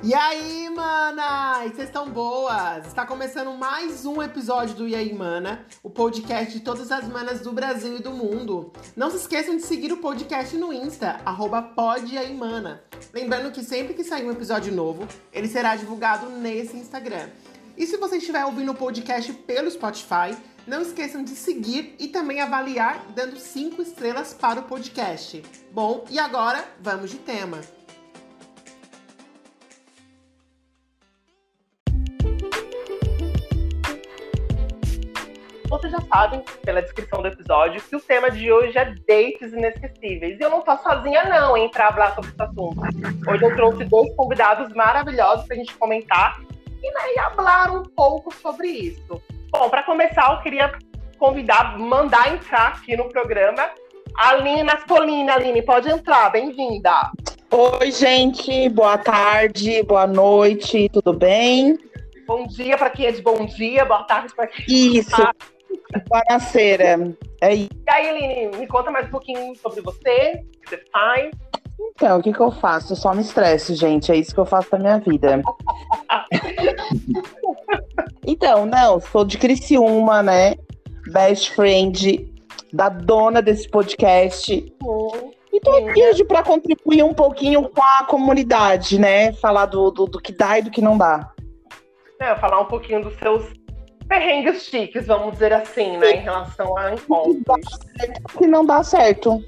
E aí, mana? Vocês estão boas? Está começando mais um episódio do E aí, mana, o podcast de todas as manas do Brasil e do mundo. Não se esqueçam de seguir o podcast no Insta, arroba. Lembrando que sempre que sair um episódio novo, ele será divulgado nesse Instagram. E se você estiver ouvindo o podcast pelo Spotify, não esqueçam de seguir e também avaliar dando 5 estrelas para o podcast. Bom, e agora vamos de tema. Vocês já sabem, pela descrição do episódio, que o tema de hoje é dates inesquecíveis. E eu não tô sozinha, não, pra falar sobre esse assunto. Hoje eu trouxe dois convidados maravilhosos pra gente comentar e, né, e falar um pouco sobre isso. Bom, para começar, eu queria convidar, mandar entrar aqui no programa a Aline Naspolina. Aline, pode entrar, bem-vinda. Oi, gente, boa tarde, boa noite, tudo bem? Bom dia para quem é de bom dia, boa tarde para quem Isso. Tá. Boa É isso. E aí, Aline, me conta mais um pouquinho sobre você, o que você faz. Então, o que, que eu faço? Eu só me estresso, gente. É isso que eu faço da minha vida. então, não, sou de Criciúma, né? Best friend da dona desse podcast. Uhum. E tô aqui hoje para contribuir um pouquinho com a comunidade, né? Falar do, do, do que dá e do que não dá. É, falar um pouquinho dos seus perrengues chiques, vamos dizer assim, né? Em relação a encontros. Que não dá certo.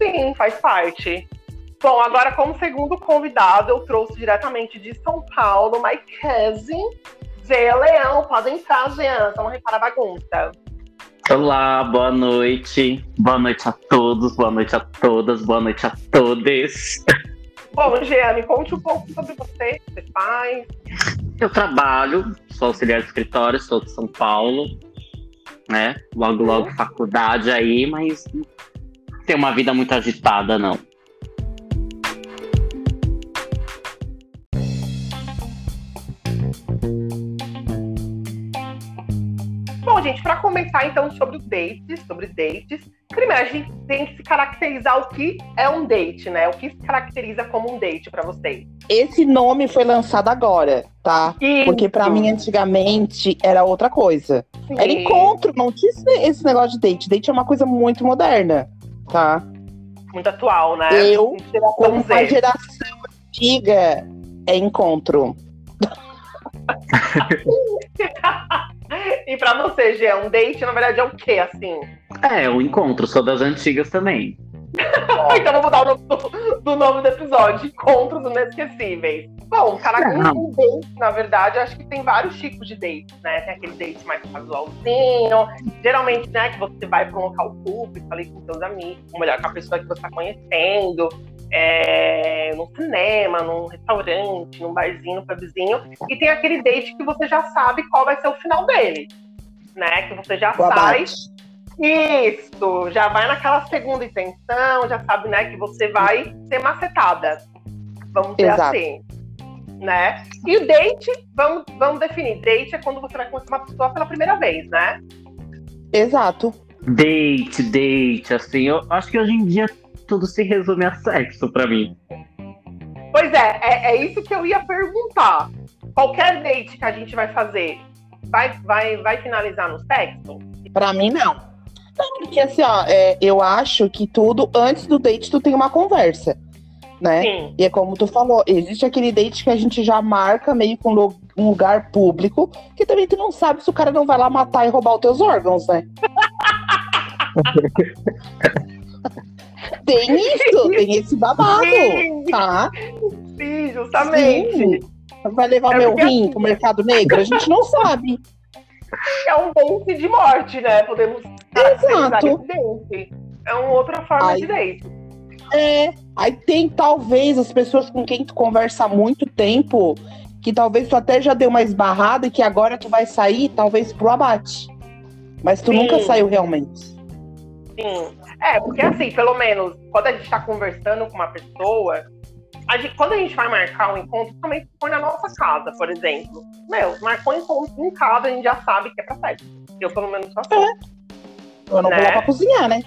Sim, faz parte. Bom, agora como segundo convidado, eu trouxe diretamente de São Paulo, my cousin, Zé Leão. Pode entrar, Jean, vamos reparar a bagunça. Olá, boa noite. Boa noite a todos, boa noite a todas, boa noite a todos. Bom, Jean, me conte um pouco sobre você, o que você faz. Eu trabalho, sou auxiliar de escritório, sou de São Paulo, né? Logo, logo faculdade aí, mas tem uma vida muito agitada, não. Bom, gente, para começar então sobre o dates, sobre dates, primeiro a gente tem que se caracterizar o que é um date, né? O que se caracteriza como um date para vocês? Esse nome foi lançado agora, tá? Isso. Porque para mim antigamente era outra coisa. Sim. Era encontro, não tinha esse negócio de date. Date é uma coisa muito moderna, tá? Muito atual, né? Eu, como uma geração antiga, é encontro. e pra você, Gê, um date, na verdade, é o quê, assim? É, um encontro, sou das antigas também. então vou mudar o nome do, do, nome do episódio, Encontros Inesquecíveis. Bom, cara, um date, na verdade, acho que tem vários tipos de dates, né? Tem aquele date mais casualzinho, geralmente, né, que você vai para um local público, ali com seus amigos, ou melhor, com a pessoa que você está conhecendo, é, num cinema, num restaurante, num barzinho, num pubzinho. E tem aquele date que você já sabe qual vai ser o final dele. Né? Que você já Boa sai. Isso, já vai naquela segunda intenção, já sabe, né, que você vai ser macetada. Vamos dizer Exato. assim. Né? E o date, vamos, vamos definir. Date é quando você vai conhecer uma pessoa pela primeira vez, né? Exato. Date, date, assim, eu acho que hoje em dia tudo se resume a sexo para mim. Pois é, é, é, isso que eu ia perguntar. Qualquer date que a gente vai fazer vai, vai, vai finalizar no sexo? Para mim, não. Não, porque assim, ó, é, eu acho que tudo, antes do date, tu tem uma conversa. Né? Sim. E é como tu falou, existe aquele date que a gente já marca meio com um lugar público, que também tu não sabe se o cara não vai lá matar e roubar os teus órgãos, né? Tem isso, tem esse babado, Sim. tá? Sim, justamente. Sim. Vai levar é meu rim assim, pro mercado negro? A gente não sabe. É um dente de morte, né? Podemos Exato. É uma outra forma aí, de date. É, aí tem talvez as pessoas com quem tu conversa há muito tempo, que talvez tu até já deu uma esbarrada e que agora tu vai sair, talvez pro abate. Mas tu Sim. nunca saiu realmente. Sim. É, porque assim, pelo menos, quando a gente está conversando com uma pessoa, a gente, quando a gente vai marcar um encontro, também põe na nossa casa, por exemplo. Meu, marcou um encontro em casa, a gente já sabe que é pra festa. Eu, pelo menos, só sei. É. Eu não né? vou lá pra cozinhar, né?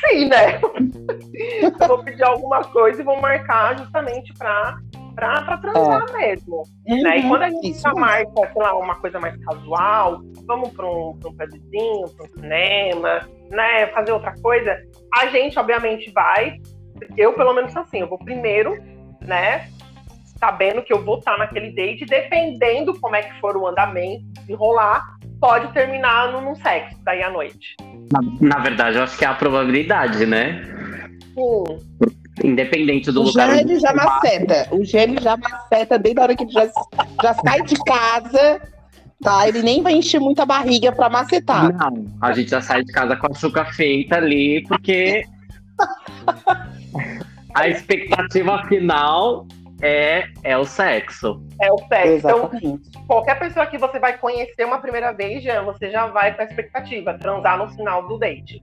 Sim, né? vou pedir alguma coisa e vou marcar justamente pra pra, pra transar é. mesmo. Uhum, né? E quando a gente já marca, sei lá, uma coisa mais casual, vamos pra um, pra um pedazinho, pra um cinema, né? Fazer outra coisa, a gente, obviamente, vai. Eu, pelo menos, assim, eu vou primeiro, né? Sabendo que eu vou estar naquele date, dependendo como é que for o andamento, enrolar, pode terminar num sexo daí à noite. Na, na verdade, eu acho que é a probabilidade, né? Sim. Independente do o lugar. O gênio já maceta. O gênio já maceta desde a hora que ele já, já sai de casa. Tá, ele nem vai encher muita barriga pra macetar. Não, a gente já sai de casa com a chuca feita ali, porque a expectativa final é, é o sexo. É o sexo. Então, qualquer pessoa que você vai conhecer uma primeira vez, já, você já vai com a expectativa, transar no final do date.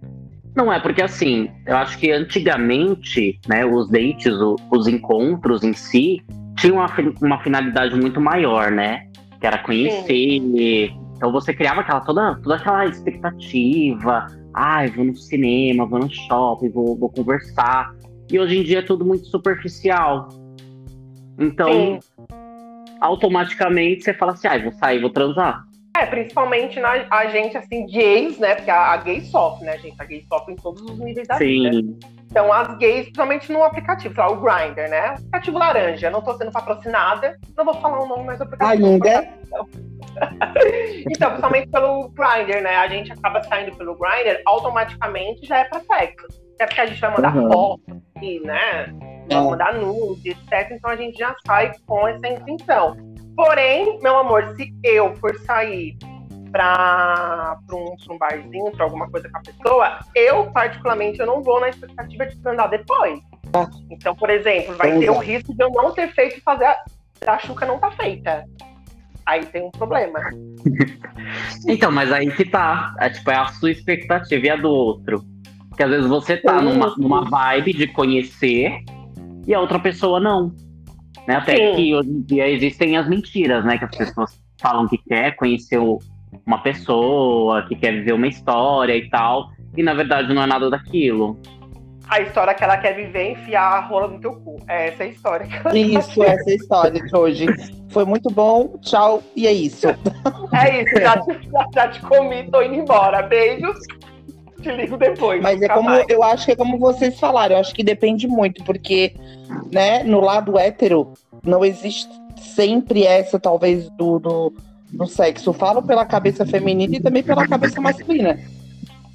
Não é, porque assim, eu acho que antigamente, né, os dates, o, os encontros em si, tinham uma, uma finalidade muito maior, né? Que era conhecer. Sim. Então você criava aquela, toda, toda aquela expectativa. Ai, vou no cinema, vou no shopping, vou, vou conversar. E hoje em dia é tudo muito superficial. Então, Sim. automaticamente você fala assim, ai, ah, vou sair, vou transar. É, principalmente na a gente, assim, gays, né? Porque a, a gay sofre, né, gente? A gay sofre em todos os níveis da Sim. vida. Então, as gays, principalmente no aplicativo, lá, o Grindr, né? O aplicativo laranja. Não tô sendo patrocinada, não vou falar o nome, mas o aplicativo. Ainda? então, principalmente pelo Grindr, né? A gente acaba saindo pelo Grindr, automaticamente já é pra sexo. É porque a gente vai mandar uhum. foto aqui, né? Vai é. mandar nude, etc. Então a gente já sai com essa intenção. Porém, meu amor, se eu for sair para um, um barzinho, para alguma coisa com a pessoa, eu, particularmente, eu não vou na expectativa de andar depois. Então, por exemplo, vai ter o risco de eu não ter feito e fazer a, a chuca não tá feita. Aí tem um problema. então, mas aí que tá. É, tipo, é a sua expectativa e a do outro. Porque às vezes você tá numa, numa vibe de conhecer e a outra pessoa não. Né? Até Sim. que hoje em dia existem as mentiras, né? Que as pessoas falam que quer conhecer uma pessoa, que quer viver uma história e tal. E na verdade não é nada daquilo. A história que ela quer viver é enfiar a rola no teu cu. É essa a história que ela Isso, essa é a história de hoje. Foi muito bom, tchau, e é isso. É isso, já te, já te comi, tô indo embora. Beijos te ligo depois. Mas é como mais. eu acho que é como vocês falaram, eu acho que depende muito, porque né, no lado hétero não existe sempre essa, talvez, do, do, do sexo. Eu falo pela cabeça feminina e também pela cabeça masculina.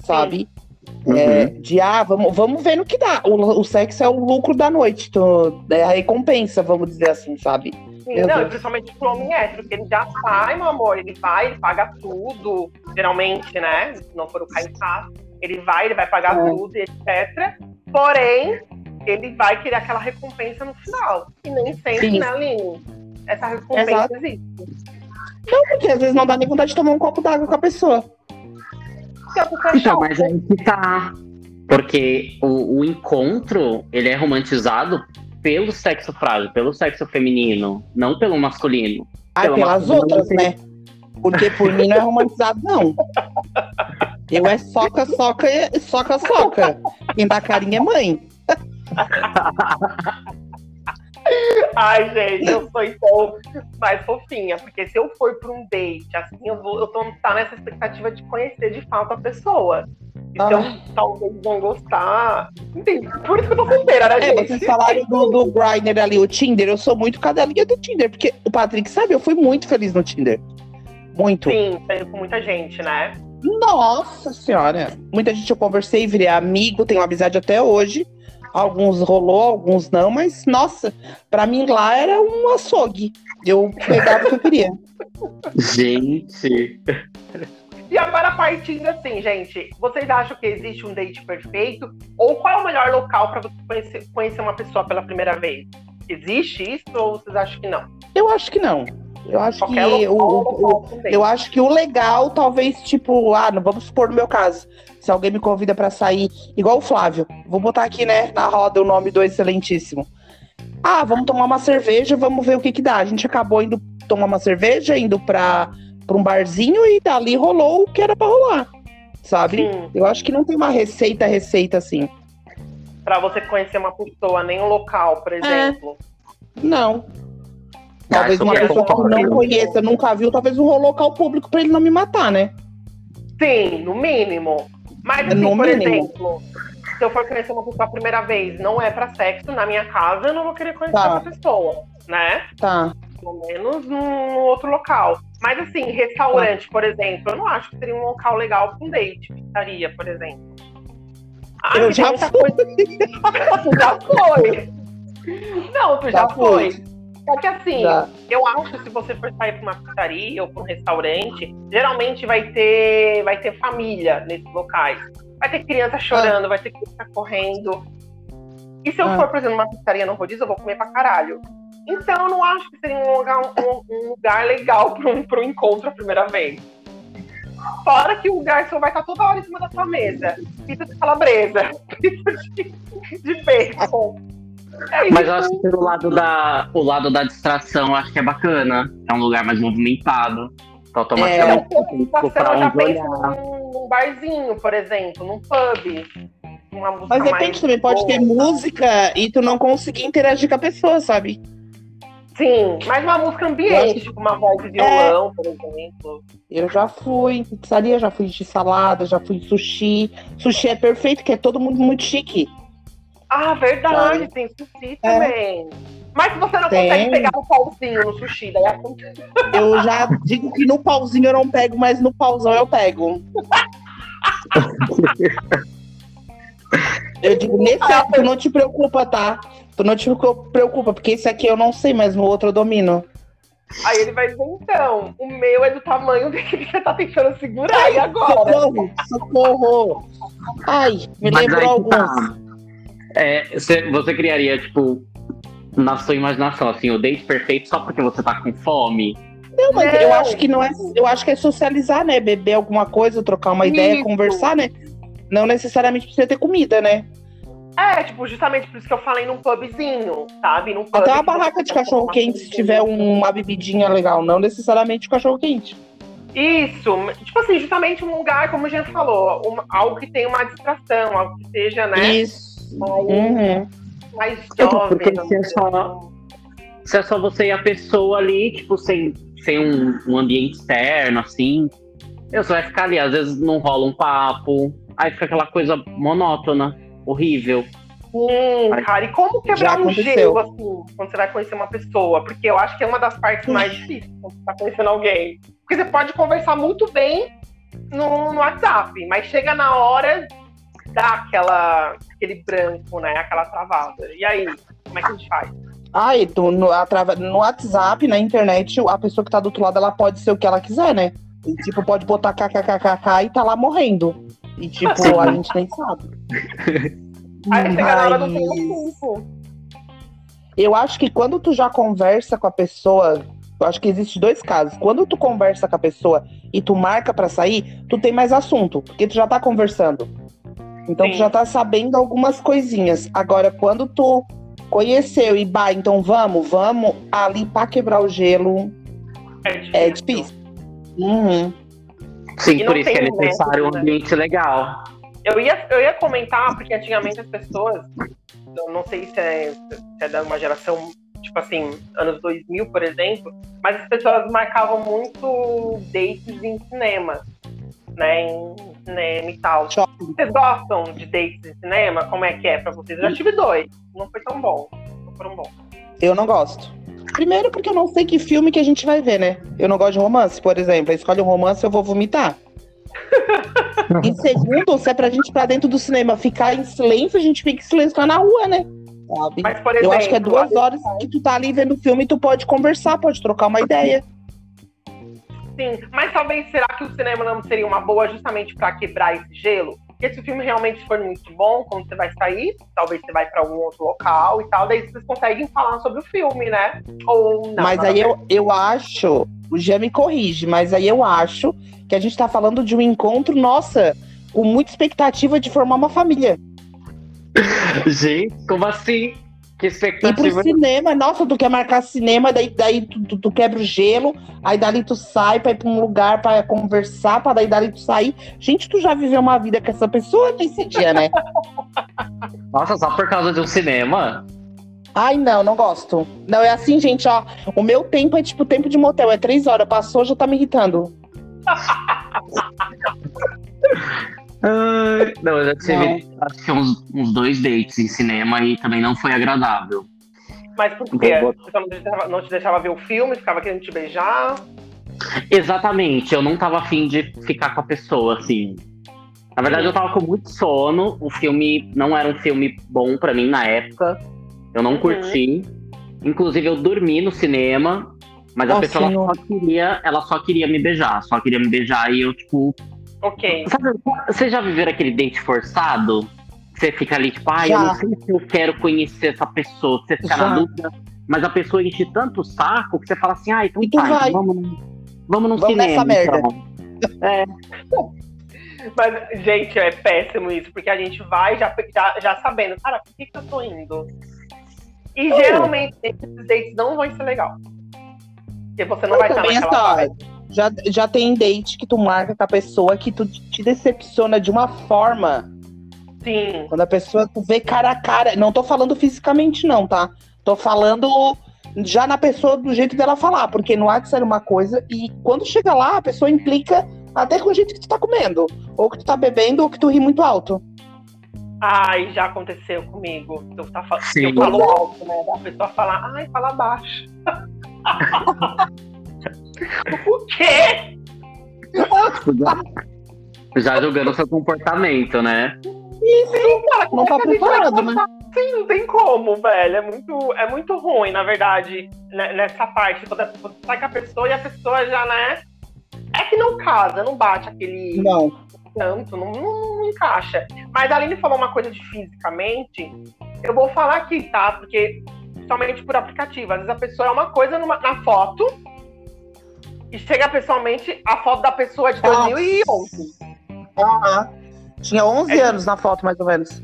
Sabe? Uhum. É, de ah, vamos, vamos ver no que dá. O, o sexo é o lucro da noite, então, é a recompensa, vamos dizer assim, sabe? Sim, não, principalmente pro homem hétero, porque ele já sai, meu amor, ele vai, ele paga tudo, geralmente, né? Se não for o caso ele vai, ele vai pagar é. tudo, etc. Porém, ele vai querer aquela recompensa no final. E nem sempre, Sim. né, Aline? Essa recompensa Exato. existe. Não, porque às vezes não dá nem vontade de tomar um copo d'água com a pessoa. Então, mas aí que tá. Porque o, o encontro, ele é romantizado pelo sexo frágil, pelo sexo feminino, não pelo masculino. Ah, pelas masculino, outras, né? Porque por mim não é romantizado, não. Eu é soca, soca, soca, soca. Quem dá carinha é mãe. Ai, gente, eu sou então mais fofinha, porque se eu for para um date, assim, eu vou, eu tô tá nessa expectativa de conhecer de fato a pessoa. Então, ah. talvez vão gostar. Entendi. Por isso que eu tô solteira, né, é, gente? Vocês falaram do, do Grindr ali, o Tinder. Eu sou muito cadelinha do Tinder, porque o Patrick sabe, eu fui muito feliz no Tinder. Muito. Sim, saiu com muita gente, né? Nossa senhora! Muita gente eu conversei, virei amigo, tenho amizade até hoje. Alguns rolou, alguns não, mas nossa, para mim lá era um açougue. Eu pegava o que eu queria. Gente. E agora partindo assim, gente, vocês acham que existe um date perfeito? Ou qual é o melhor local para você conhecer, conhecer uma pessoa pela primeira vez? Existe isso ou vocês acham que não? Eu acho que não. Eu acho Qualquer que local, o, o, eu acho que o legal, talvez, tipo, ah, não vamos supor no meu caso. Se alguém me convida para sair, igual o Flávio, vou botar aqui, né, na roda o nome do excelentíssimo. Ah, vamos tomar uma cerveja, vamos ver o que que dá. A gente acabou indo tomar uma cerveja, indo pra, pra um barzinho e dali rolou o que era pra rolar. Sabe? Sim. Eu acho que não tem uma receita, receita assim. Pra você conhecer uma pessoa, nem um local, por é. exemplo. É. Não. Talvez uma pessoa que não conheça, nunca viu, talvez um local público pra ele não me matar, né? Sim, no mínimo. Mas, assim, no por mínimo. exemplo, se eu for conhecer uma pessoa a primeira vez, não é pra sexo, na minha casa, eu não vou querer conhecer tá. essa pessoa, né? Tá. Pelo menos num outro local. Mas assim, restaurante, tá. por exemplo, eu não acho que seria um local legal pra um date, pizzaria, por exemplo. Ah, eu já fui. Coisa... tu já foi. Não, tu já, já foi. Só que assim, já. eu acho que se você for sair pra uma pizzaria ou pra um restaurante, geralmente vai ter, vai ter família nesses locais. Vai ter criança chorando, ah. vai ter criança correndo. E se eu ah. for, por exemplo, numa pizzaria no rodízio, eu vou comer pra caralho. Então eu não acho que seria um lugar, um, um lugar legal para um, um encontro a primeira vez. Fora que o garçom vai estar toda hora em cima da sua mesa. Pizza de calabresa, pizza de, de bacon. É Mas eu acho que pelo lado da, o lado da distração, eu acho que é bacana. É um lugar mais movimentado. Então, automaticamente, é, você já pensa num, num barzinho, por exemplo, num pub. Mas de repente também pode ter música e tu não conseguir interagir com a pessoa, sabe? Sim, mas uma música ambiente, tipo uma voz de violão, é. por exemplo. Eu já fui em pizzaria, já fui de salada, já fui de sushi. Sushi é perfeito, que é todo mundo muito chique. Ah, verdade, Sabe? tem sushi é. também. Mas se você não tem. consegue pegar o um pauzinho no sushi, daí acontece. Eu já digo que no pauzinho eu não pego, mas no pauzão eu pego. eu digo, nesse ah, tu não te preocupa, tá? Tu não te preocupa, porque esse aqui eu não sei, mas no outro eu domino. Aí ele vai dizer, então, o meu é do tamanho do que você tá tentando segurar Ai, e agora? Socorro, socorro. Ai, me mas lembrou alguns. Tá. É, você, você criaria, tipo, na sua imaginação, assim, o date perfeito só porque você tá com fome? Não, mas não. eu acho que não é. Eu acho que é socializar, né? Beber alguma coisa, trocar uma Isso. ideia, conversar, né? Não necessariamente precisa ter comida, né? É, tipo, justamente por isso que eu falei num pubzinho, sabe? Num pub Até uma barraca de cachorro quente, se tiver uma bebidinha legal, não necessariamente cachorro quente. Isso, tipo assim, justamente um lugar, como a gente falou, um, algo que tenha uma distração, algo que seja, né? Isso. Mais, uhum. mais jovem. Porque se é, só, se é só você e a pessoa ali, tipo, sem, sem um, um ambiente externo, assim, você vai ficar ali, às vezes não rola um papo, aí fica aquela coisa monótona horrível. Sim, cara, e como quebrar um gelo, assim, quando você vai conhecer uma pessoa? Porque eu acho que é uma das partes mais difíceis quando você tá conhecendo alguém. Porque você pode conversar muito bem no, no WhatsApp, mas chega na hora, dá aquela, aquele branco, né? Aquela travada. E aí, como é que a gente faz? Ai, tu, no, trava, no WhatsApp, na internet, a pessoa que tá do outro lado, ela pode ser o que ela quiser, né? E, tipo, pode botar kkkk e tá lá morrendo. E tipo, a gente nem sabe. Aí chega na hora do tempo. Eu acho que quando tu já conversa com a pessoa, eu acho que existe dois casos. Quando tu conversa com a pessoa e tu marca para sair, tu tem mais assunto, porque tu já tá conversando. Então Sim. tu já tá sabendo algumas coisinhas. Agora, quando tu conheceu e bah, então vamos, vamos, ali para quebrar o gelo é difícil. É difícil. Uhum. Sim, por isso que é necessário método, um ambiente né? legal. Eu ia, eu ia comentar, porque antigamente as pessoas, eu não sei se é, se é de uma geração, tipo assim, anos 2000, por exemplo, mas as pessoas marcavam muito dates em cinema, né, em cinema e tal. Vocês gostam de dates em cinema? Como é que é pra vocês? Eu já tive dois, não foi tão bom, não foram bons. Eu não gosto. Primeiro porque eu não sei que filme que a gente vai ver, né? Eu não gosto de romance, por exemplo. Escolhe um romance, eu vou vomitar. e segundo, se é pra gente ir pra dentro do cinema ficar em silêncio, a gente fica em silêncio lá na rua, né? Sabe? Mas, por exemplo, eu acho que é duas horas que tu tá ali vendo o filme e tu pode conversar, pode trocar uma ideia. Sim, mas talvez será que o cinema não seria uma boa justamente para quebrar esse gelo? Porque se o filme realmente for muito bom, quando você vai sair, talvez você vai para algum outro local e tal, daí vocês conseguem falar sobre o filme, né? Ou não. Mas aí eu, eu acho, o Gia me corrige, mas aí eu acho que a gente tá falando de um encontro, nossa, com muita expectativa de formar uma família. Gente, como assim? Que expectativa. E pro cinema, nossa, tu quer marcar cinema, daí, daí tu, tu, tu, quebra o gelo, aí dali tu sai pra ir pra um lugar pra conversar, pra daí dali tu sair. Gente, tu já viveu uma vida com essa pessoa nesse dia, né? Nossa, só por causa de um cinema? Ai, não, não gosto. Não, é assim, gente, ó. O meu tempo é tipo tempo de motel, é três horas. Passou, já tá me irritando. não, eu já tive acho que uns, uns dois dates em cinema e também não foi agradável. Mas por quê? Você não te, deixava, não te deixava ver o filme, ficava querendo te beijar? Exatamente, eu não tava afim de ficar com a pessoa, assim. Na verdade, eu tava com muito sono. O filme não era um filme bom para mim na época. Eu não uhum. curti. Inclusive, eu dormi no cinema, mas a pessoa só queria, ela só queria me beijar, só queria me beijar e eu, tipo. Ok. Sabe, você já viveram aquele date forçado? Você fica ali, tipo, ai, ah, eu não sei se eu quero conhecer essa pessoa. Você fica já. na dúvida, mas a pessoa enche tanto o saco que você fala assim, ai, então e tu vai, vamos, vamos no vamos cinema. Nessa merda. Então. É. Mas, gente, é péssimo isso, porque a gente vai já, já, já sabendo, cara, por que, que eu tô indo? E geralmente esses dates não vão ser legal. Porque você não eu vai estar naquela só, já, já tem date que tu marca com a pessoa que tu te decepciona de uma forma. Sim. Quando a pessoa tu vê cara a cara. Não tô falando fisicamente, não, tá? Tô falando já na pessoa do jeito dela falar. Porque no WhatsApp era uma coisa e quando chega lá, a pessoa implica até com o jeito que tu tá comendo. Ou que tu tá bebendo ou que tu ri muito alto. Ai, já aconteceu comigo. Eu, tá, eu falo alto, né? A pessoa fala, ai, fala baixo. o quê? Já julgando seu comportamento, né? Sim, cara, não tá preparado, né? Sim, não tem como, velho. É muito, é muito ruim, na verdade, né, nessa parte. Quando você sai com a pessoa e a pessoa já, né? É que não casa, não bate aquele. Não. Tanto, não, não, não encaixa. Mas a Aline falou uma coisa de fisicamente. Eu vou falar aqui, tá? Porque somente por aplicativo. Às vezes a pessoa é uma coisa numa, na foto e chega pessoalmente a foto da pessoa de 2011. Aham. Tinha 11 é. anos na foto, mais ou menos.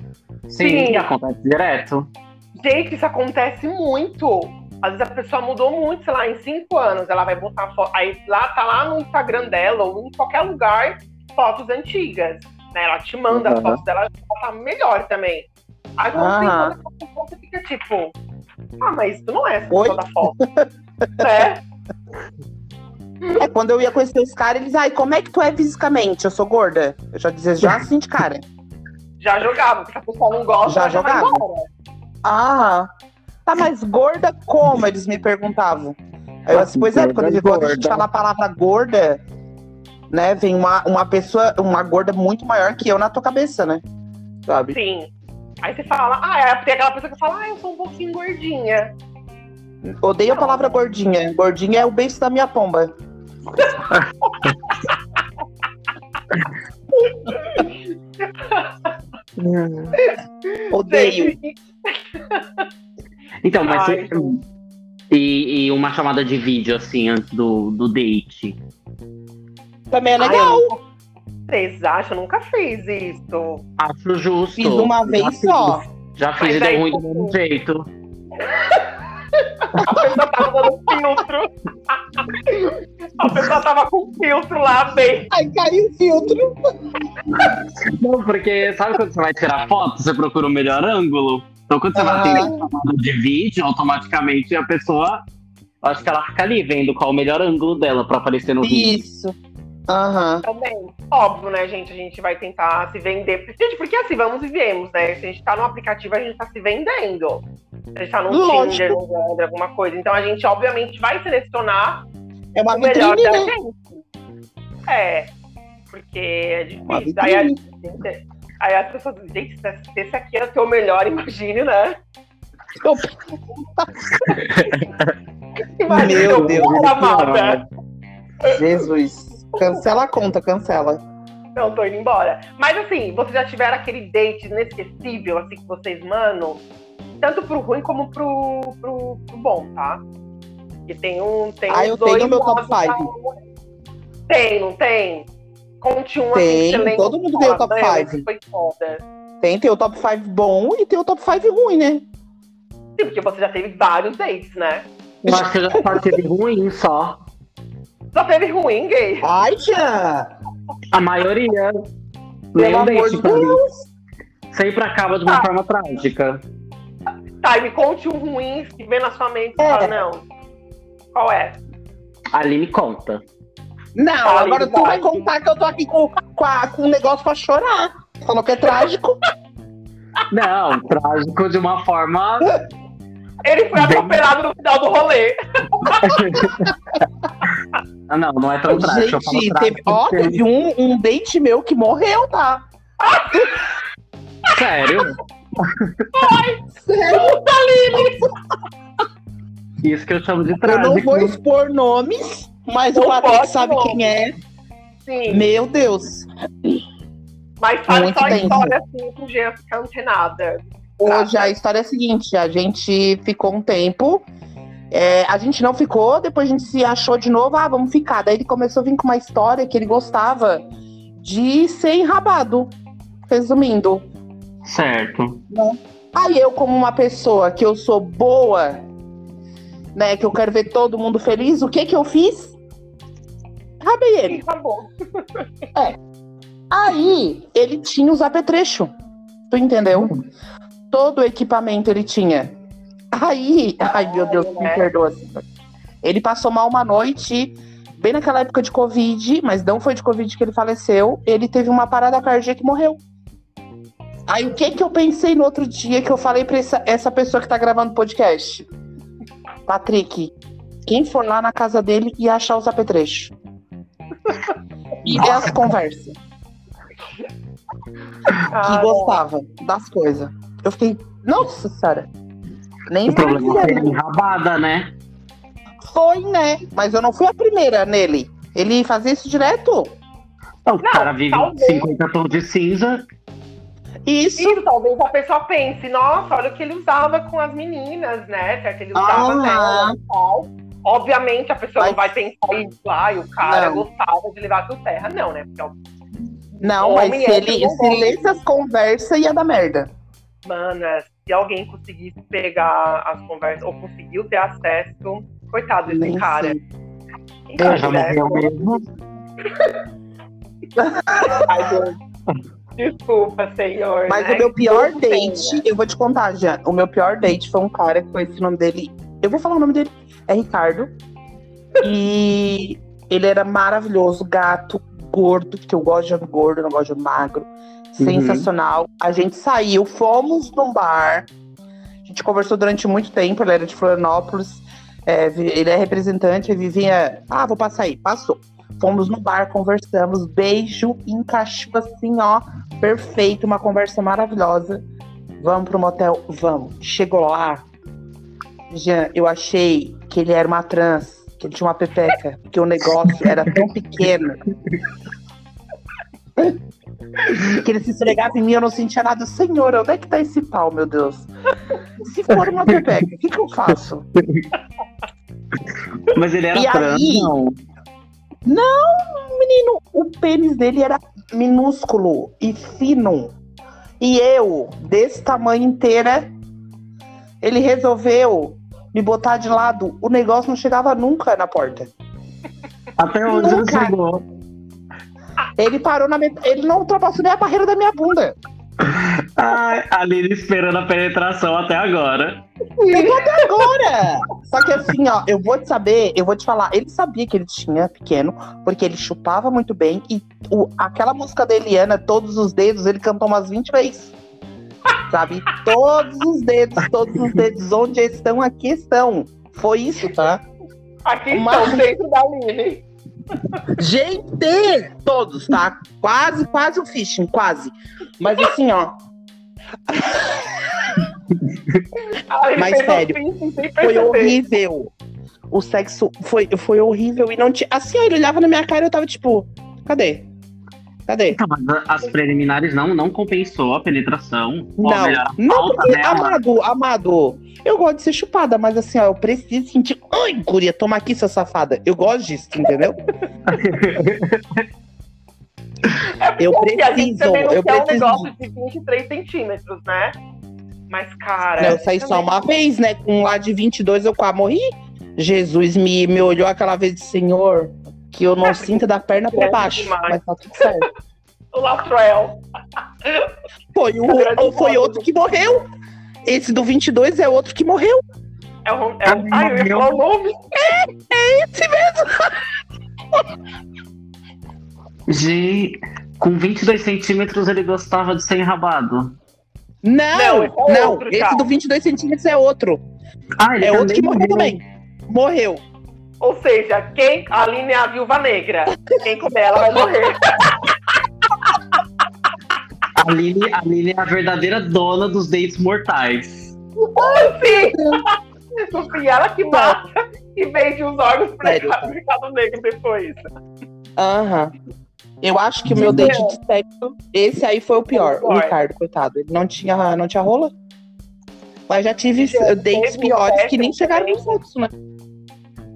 Sim, Sim, acontece direto. Gente, isso acontece muito. Às vezes a pessoa mudou muito, sei lá, em cinco anos, ela vai botar foto. Aí lá tá lá no Instagram dela ou em qualquer lugar, fotos antigas. Né? Ela te manda uhum. as fotos dela, ela tá melhor também. Aí quando uhum. você fica tipo, ah, mas tu não é essa pessoa da foto. é. É, quando eu ia conhecer os caras, eles, ai, como é que tu é fisicamente? Eu sou gorda. Eu já dizia já assim de cara. Já jogava, porque a pessoa não gosta, já jogava. Ah, tá, mas gorda como? Eles me perguntavam. Aí eu assim, pois é, quando, quando a gente fala a palavra gorda, né, vem uma, uma pessoa, uma gorda muito maior que eu na tua cabeça, né? Sabe? Sim. Aí você fala, ah, é, tem aquela pessoa que fala, ah, eu sou um pouquinho gordinha. Odeio a palavra gordinha. Gordinha é o beijo da minha pomba. Odeio. Então, mas Ai, e, e, uma chamada de vídeo assim antes do, do date. Também é legal. Ai, Vocês acham? Eu nunca fiz isso. Acho justo. Fiz uma vez já só. Fiz. Já fiz mas e deu ruim do mesmo jeito. A pessoa tava dando filtro. A pessoa tava com filtro lá, bem. Aí caiu o filtro. Não, porque sabe quando você vai tirar foto, você procura o melhor ângulo? Então quando você ah. vai ter chamada de vídeo, automaticamente a pessoa, acho que ela fica ali vendo qual o melhor ângulo dela pra aparecer no vídeo. Isso. Uhum. Também. Óbvio, né, gente? A gente vai tentar se vender. Gente, porque assim, vamos e viemos, né? Se a gente tá no aplicativo, a gente tá se vendendo. Se a gente tá no Lógico. Tinder, no Grindr, alguma coisa. Então a gente, obviamente, vai selecionar é uma o melhor vitrine, da né? gente. É. Porque é difícil. Aí, a gente, aí as pessoas dizem, gente, se esse aqui é o teu melhor, imagine, né? Imagina, Meu Deus. Amada. Jesus. Cancela a conta, cancela. Não, tô indo embora. Mas assim, vocês já tiveram aquele date inesquecível, assim, que vocês, mano, tanto pro ruim como pro, pro, pro bom, tá? Que tem um. Tem ah, eu tenho meu top 5. Tem, não tem? Conte um tem, assim, todo mundo tem o top 5. Foi foda. Tem, tem o top 5 bom e tem o top 5 ruim, né? Sim, porque você já teve vários dates, né? Eu acho que eu já teve ruim só. Só teve ruim, gay. Ai, tia! A maioria. Pelo amor de Deus. Sempre acaba de uma ah. forma trágica. Tá, me conte um ruim que vem na sua mente e é. fala, não. Qual é? Ali me conta. Não, agora tu vai contar que eu tô aqui com, com, a, com um negócio pra chorar. Falou que é trágico. Não, trágico de uma forma. Ele foi atropelado no final do rolê. ah, não, não é tão trágico. Gente, teve, ó, teve um, um date meu que morreu, tá? Sério? Ai, Sério? Isso que eu chamo de trágico. Eu não vou expor nomes, mas não o Patrick sabe nome. quem é. Sim. Meu Deus. Mas fale só a história assim pro Jean ficar antenada. Hoje a história é a seguinte: a gente ficou um tempo. É, a gente não ficou, depois a gente se achou de novo, ah, vamos ficar. Daí ele começou a vir com uma história que ele gostava de ser enrabado. Resumindo. Certo. Né? Aí eu, como uma pessoa que eu sou boa, né, que eu quero ver todo mundo feliz, o que que eu fiz? Rabei ele. Acabou. É. Aí ele tinha os apetrechos. Tu entendeu? Todo o equipamento ele tinha. Aí, ai meu Deus, me é. perdoa. Ele passou mal uma noite, bem naquela época de Covid, mas não foi de Covid que ele faleceu. Ele teve uma parada cardíaca e morreu. Aí o que que eu pensei no outro dia que eu falei pra essa, essa pessoa que tá gravando o podcast? Patrick, quem for lá na casa dele e achar os apetrechos. e as conversas. que gostava das coisas. Eu fiquei, nossa senhora. Nem o problema foi enrabada, né? Foi, né? Mas eu não fui a primeira nele. Ele fazia isso direto. Não, o cara vive talvez. 50 tons de cinza. Isso. Isso, talvez a pessoa pense, nossa, olha o que ele usava com as meninas, né? Que ele usava ah. nela e tal. Obviamente a pessoa Mas... não vai pensar isso, ah, e o cara não. gostava de levar pro terra, não, né? Porque não, mas se ele se lesse as conversas, ia dar merda. Mana, se alguém conseguisse pegar as conversas, ou conseguiu ter acesso, coitado desse Nem cara. Ele já morreu mesmo. Ai, Deus. Desculpa, senhor. Mas né? o meu pior date, eu vou te contar, já. O meu pior date foi um cara que foi esse nome dele. Eu vou falar o nome dele. É Ricardo. E ele era maravilhoso, gato, gordo, porque eu gosto de homem gordo, não gosto de magro. Uhum. Sensacional. A gente saiu, fomos num bar. A gente conversou durante muito tempo. Ele era de Florianópolis. É, ele é representante, ele vivia. Ah, vou passar aí. Passou. Fomos no bar, conversamos, beijo, encaixou assim, ó, perfeito, uma conversa maravilhosa. Vamos pro motel? Vamos. Chegou lá, Jean, eu achei que ele era uma trans, que ele tinha uma pepeca, que o negócio era tão pequeno. que ele se esfregava em mim, eu não sentia nada. Senhor, onde é que tá esse pau, meu Deus? Se for uma pepeca, o que, que eu faço? Mas ele era e trans, aí, não? Não, menino, o pênis dele era minúsculo e fino. E eu, desse tamanho inteira, ele resolveu me botar de lado. O negócio não chegava nunca na porta. Até onde nunca. ele chegou? Ele parou na met... Ele não ultrapassou nem a barreira da minha bunda. Ai, a Lili esperando a penetração até agora. Pegou até agora! Só que assim, ó, eu vou te saber, eu vou te falar, ele sabia que ele tinha pequeno, porque ele chupava muito bem e o, aquela música da Eliana, Todos os Dedos, ele cantou umas 20 vezes. Sabe? Todos os dedos, todos os dedos, onde estão, aqui estão. Foi isso, tá? Aqui Uma... estão, dentro da Lili. Gente, todos, tá? Quase, quase o fishing, quase. Mas assim, ó. Mas sério, foi horrível. O sexo foi, foi horrível e não tinha. Assim, ele olhava na minha cara e eu tava tipo, cadê? Cadê? Então, as preliminares não, não compensou a penetração. Não, não porque, amado, amado, eu gosto de ser chupada, mas assim, ó, eu preciso sentir. Ai, guria, toma aqui, sua safada. Eu gosto disso, entendeu? é eu preciso, também eu preciso. um negócio de 23 centímetros, né? Mas, cara. Não, eu saí só uma vez, né? Com um lá de 22 eu quase morri. Jesus me, me olhou aquela vez de Senhor, que eu não é, sinto da perna para baixo. Demais. Mas tá tudo certo. o Latrell. Foi, o, foi outro que morreu. esse do 22 é outro que morreu. É o. É, ah, ai, eu ia falar o nome. É, é esse mesmo. De, com 22 centímetros ele gostava de ser enrabado. Não, não, é não outro, esse do 22 centímetros é outro. Ah, é outro que morreu, morreu também. Morreu. Ou seja, quem. A Aline é a viúva negra. Quem comer ela vai morrer. A Aline, a Aline é a verdadeira dona dos dentes mortais. Sim! No fim, ela que mata e vende os órgãos para o mercado negro depois. Aham. Uhum. Eu acho que o meu dente de sexo, esse aí foi o pior. O Ricardo, coitado. Ele não tinha, não tinha rola. Mas já tive dentes piores que nem chegaram no sexo, né?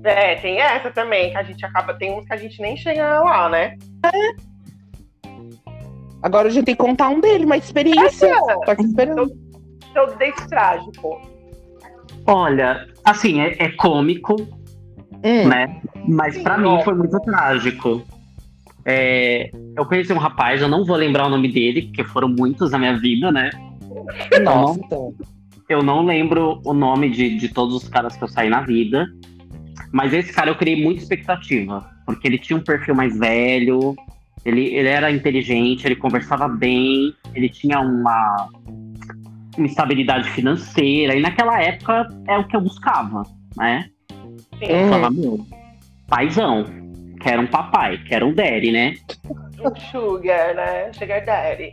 É, tem essa também, que a gente acaba. Tem uns que a gente nem chega lá, né? É. Agora eu já tenho que contar um dele, uma experiência. É, Tô aqui esperando. Seu, seu dente trágico. Olha, assim, é, é cômico, hum. né? Mas para mim foi muito trágico. É, eu conheci um rapaz, eu não vou lembrar o nome dele, porque foram muitos na minha vida, né? Nossa. Eu não, eu não lembro o nome de, de todos os caras que eu saí na vida. Mas esse cara eu criei muita expectativa. Porque ele tinha um perfil mais velho, ele, ele era inteligente, ele conversava bem, ele tinha uma, uma estabilidade financeira. E naquela época é o que eu buscava, né? Sim. Eu falava, meu, paizão Quero um papai, quero um daddy, né? Um sugar, né? Sugar daddy.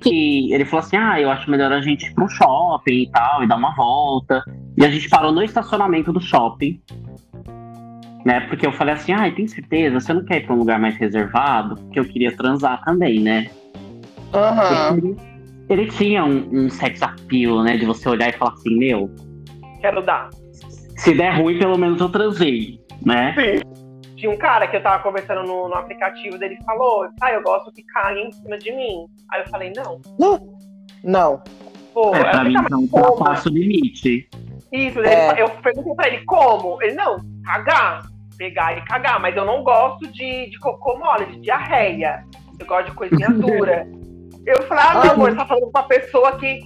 Que ele falou assim: ah, eu acho melhor a gente ir pro shopping e tal, e dar uma volta. E a gente parou no estacionamento do shopping. Né? Porque eu falei assim, ah, tem certeza? Você não quer ir pra um lugar mais reservado? Porque eu queria transar também, né? Aham. Uhum. Ele, ele, tinha um, um sex appeal, né? De você olhar e falar assim, meu. Quero dar. Se der ruim, pelo menos eu transei, né? Sim tinha um cara que eu tava conversando no, no aplicativo dele falou, ah, eu gosto que caguem em cima de mim. Aí eu falei, não. Não. Não. Pô, é, pra mim, então, ultrapassa o limite. Isso, é. ele, eu perguntei pra ele como. Ele, não, cagar. Pegar e cagar, mas eu não gosto de, de cocô mole, de diarreia. Eu gosto de coisinha dura. Eu falei, ah, não, amor, você tá falando com uma pessoa que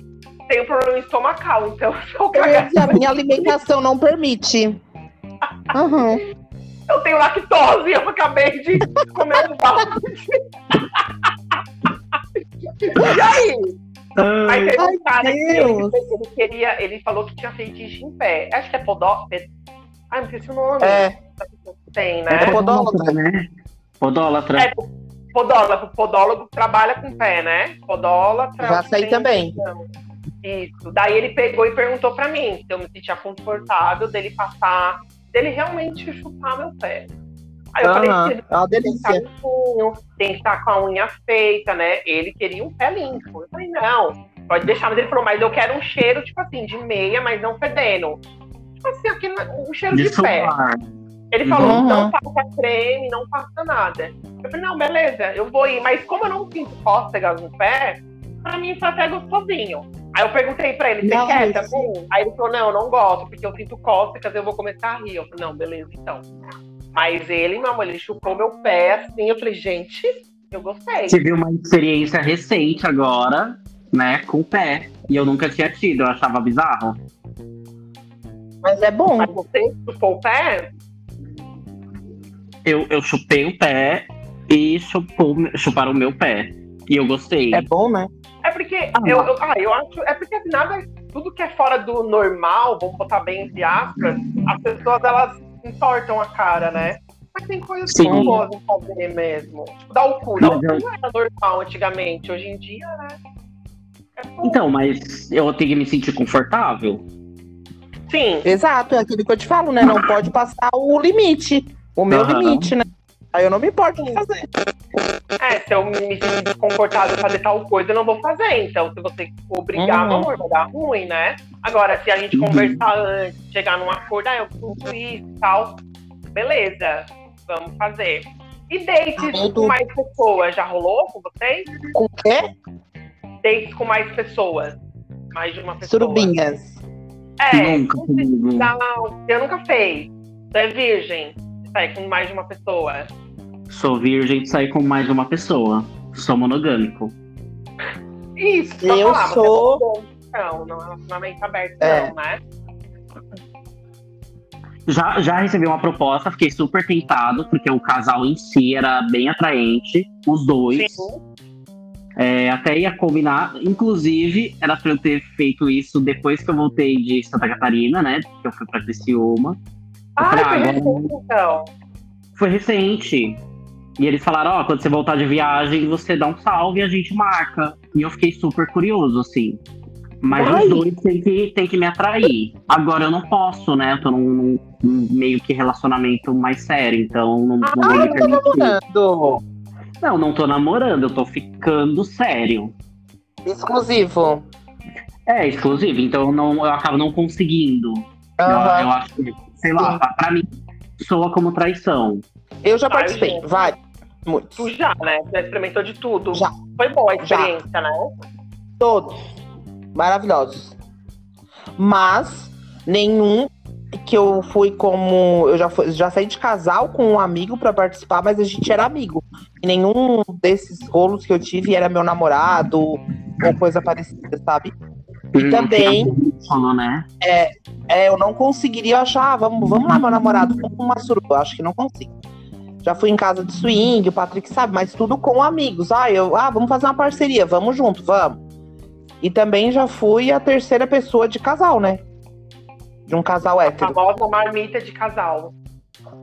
tem um problema estomacal, então se eu cagar. a minha alimentação não permite. Uhum eu tenho lactose, eu acabei de comer um balde. e aí? Ai, Mas teve um cara que ele, ele, queria, ele falou que tinha fetiche em pé. Acho que é podó. Ah, não sei se o nome. É. Tem, né? É podólatra, né? Podólatra. É, podólogo, podólogo trabalha com pé, né? Podólatra. Já sei também. Isso. Daí ele pegou e perguntou pra mim se eu me sentia confortável dele passar dele realmente chupar meu pé. Aí eu uhum, falei, é uma delícia. tem que estar com a unha feita, né? Ele queria um pé limpo. Eu falei, não, pode deixar. Mas ele falou, mas eu quero um cheiro, tipo assim, de meia, mas não fedendo. Tipo assim, aquele, um cheiro de, de pé. Ele falou, uhum. não passa creme, não passa nada. Eu falei, não, beleza, eu vou ir. Mas como eu não sinto cócegas no pé, pra mim foi até gostosinho. Aí eu perguntei pra ele, você quer também? Aí ele falou, não, eu não gosto, porque eu sinto cócegas, eu vou começar a rir. Eu falei, não, beleza, então. Mas ele, meu amor, ele chupou meu pé assim, eu falei, gente, eu gostei. Tive uma experiência recente agora, né, com o pé. E eu nunca tinha tido, eu achava bizarro. Mas é bom. Mas você chupou o pé? Eu, eu chupei o pé e chupou, chuparam o meu pé. E eu gostei. É bom, né? É porque ah, eu, eu, ah, eu acho. É porque assim, nada, tudo que é fora do normal, vamos botar bem entre aspas, as pessoas elas importam a cara, né? Mas tem coisas Sim. que não podem fazer mesmo. Tipo, dar o cu. Dar o cu não era normal antigamente. Hoje em dia, né? É então, mas eu tenho que me sentir confortável. Sim. Exato, é aquilo que eu te falo, né? Não pode passar o limite. O meu uhum. limite, né? Aí eu não me importo de fazer. É, se eu me sinto desconfortável fazer tal coisa, eu não vou fazer. Então, se você obrigar, uhum. amor, vai dar ruim, né? Agora, se a gente uhum. conversar antes, chegar num acordo, ah, eu sinto isso e tal, beleza, vamos fazer. E dates ah, com mais pessoas, já rolou com vocês? Com o quê? Dates com mais pessoas. Mais de uma pessoa. Surubinhas. É, nunca. Não, eu nunca fez. Você é virgem? Sai com mais de uma pessoa? Sou virgem de sair com mais de uma pessoa. Sou monogâmico. Isso, eu falar, sou. então. Não é relacionamento aberto, é. não, né? Já, já recebi uma proposta, fiquei super tentado, porque o casal em si era bem atraente, os dois. É, até ia combinar, inclusive, era pra eu ter feito isso depois que eu voltei de Santa Catarina, né? Que eu fui pra Criciúma. Ah, foi ah, recente, então. Foi recente. E eles falaram, ó, oh, quando você voltar de viagem, você dá um salve e a gente marca. E eu fiquei super curioso, assim. Mas Ai. os dois têm que, tem que me atrair. Agora eu não posso, né? Eu tô num, num meio que relacionamento mais sério, então não, não vou me permitir. Namorando. Não, não tô namorando, eu tô ficando sério. Exclusivo. É, exclusivo, então eu, não, eu acabo não conseguindo. Uhum. Eu, eu, acho que, sei lá, pra, pra mim, soa como traição. Eu já participei, vai. Muitos. Tu já, né? Já experimentou de tudo. Já. Foi boa a experiência, já. né? Todos maravilhosos. Mas nenhum que eu fui como. Eu já, fui, já saí de casal com um amigo para participar, mas a gente era amigo. E nenhum desses rolos que eu tive era meu namorado ou coisa parecida, sabe? E hum, também. Falou, né? É, é, eu não conseguiria achar, ah, vamos, vamos lá, meu namorado, com uma suruba. Acho que não consigo. Já fui em casa de swing, o Patrick sabe, mas tudo com amigos. Ah, eu, ah, vamos fazer uma parceria, vamos junto, vamos. E também já fui a terceira pessoa de casal, né? De um casal hétero. A famosa marmita de casal.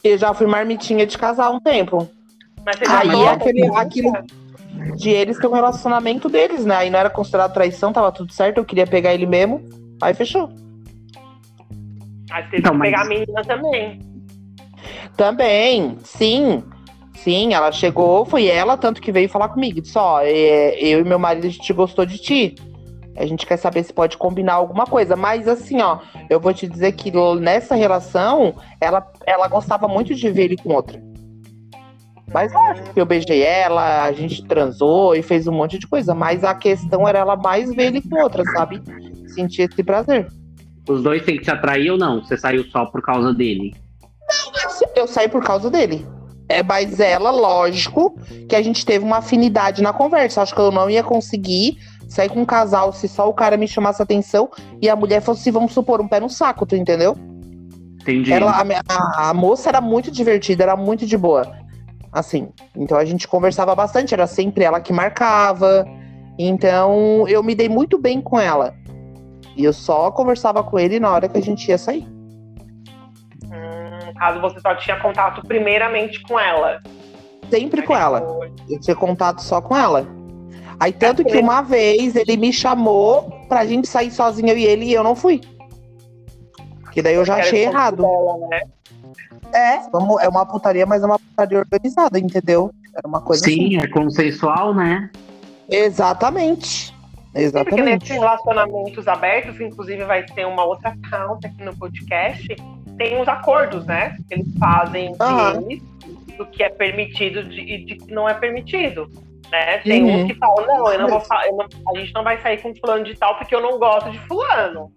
Eu já fui marmitinha de casal um tempo. Mas você já Aí aquele, aquilo de eles ter um relacionamento deles, né? Aí não era considerado traição, tava tudo certo, eu queria pegar ele mesmo. Aí fechou. Aí teve então, que pegar a menina também. Também, sim. Sim, ela chegou, foi ela, tanto que veio falar comigo. Disse, ó, é, eu e meu marido, a gente gostou de ti. A gente quer saber se pode combinar alguma coisa. Mas assim, ó, eu vou te dizer que nessa relação, ela, ela gostava muito de ver ele com outra. Mas lógico que eu beijei ela, a gente transou e fez um monte de coisa. Mas a questão era ela mais ver ele com outra, sabe? Sentir esse prazer. Os dois têm que se atrair ou não? Você saiu só por causa dele? Eu saí por causa dele. É, mas ela, lógico, que a gente teve uma afinidade na conversa. Acho que eu não ia conseguir sair com um casal se só o cara me chamasse atenção e a mulher fosse, vamos supor, um pé no saco, tu entendeu? Entendi. Ela, a, a moça era muito divertida, era muito de boa. Assim, então a gente conversava bastante, era sempre ela que marcava. Então eu me dei muito bem com ela. E eu só conversava com ele na hora que a gente ia sair. Hum, caso você só tinha contato primeiramente com ela. Sempre com ela. Eu tinha contato só com ela. Aí tanto que uma vez ele me chamou pra gente sair sozinho eu e ele e eu não fui. Que daí eu já achei errado. Dela, né? É, é uma putaria, mas é uma putaria organizada, entendeu? Era uma coisa Sim, assim. é consensual, né? Exatamente. Exatamente. Porque nesses relacionamentos abertos, inclusive vai ter uma outra pauta aqui no podcast, tem os acordos, né? Que eles fazem de, do que é permitido e de que não é permitido. Né? Tem uhum. uns que falam, não, eu não vou eu não, a gente não vai sair com fulano de tal porque eu não gosto de fulano.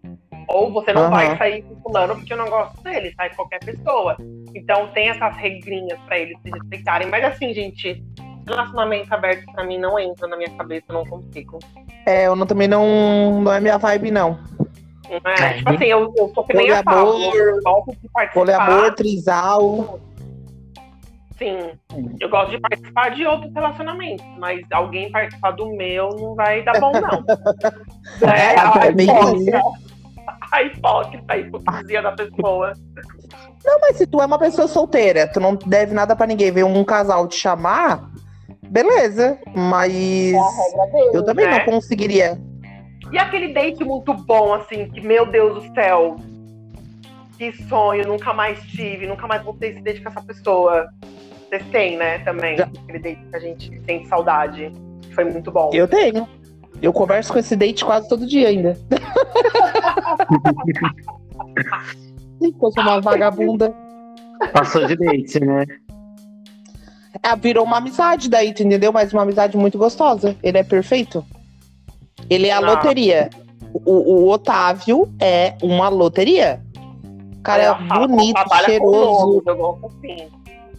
Ou você não uhum. vai sair com fulano porque eu não gosto dele, sai qualquer pessoa. Então tem essas regrinhas para eles se respeitarem. Mas assim, gente, relacionamento aberto pra mim não entra na minha cabeça, eu não consigo. É, eu não, também não, não é minha vibe, não. É, tipo assim, eu, eu tô que nem a Paula, eu gosto de participar. Poliamor, trisal. Sim, eu gosto de participar de outros relacionamentos, mas alguém participar do meu não vai dar bom, não. é, a, hipócrita, a hipócrita, a hipocrisia da pessoa. Não, mas se tu é uma pessoa solteira, tu não deve nada para ninguém, ver um casal te chamar, beleza. Mas é eu também né? não conseguiria. E aquele date muito bom, assim, que, meu Deus do céu, que sonho, nunca mais tive, nunca mais voltei a se dedicar a essa pessoa. Vocês têm, né, também. Já. Aquele date que a gente tem saudade. Foi muito bom. Eu tenho. Eu converso com esse date quase todo dia ainda. Eu sou uma vagabunda. Passou de date, né? É, virou uma amizade daí, tu entendeu? Mas uma amizade muito gostosa. Ele é perfeito. Ele é a Não. loteria. O, o, Otávio é uma loteria. O cara é bonito, cheiroso.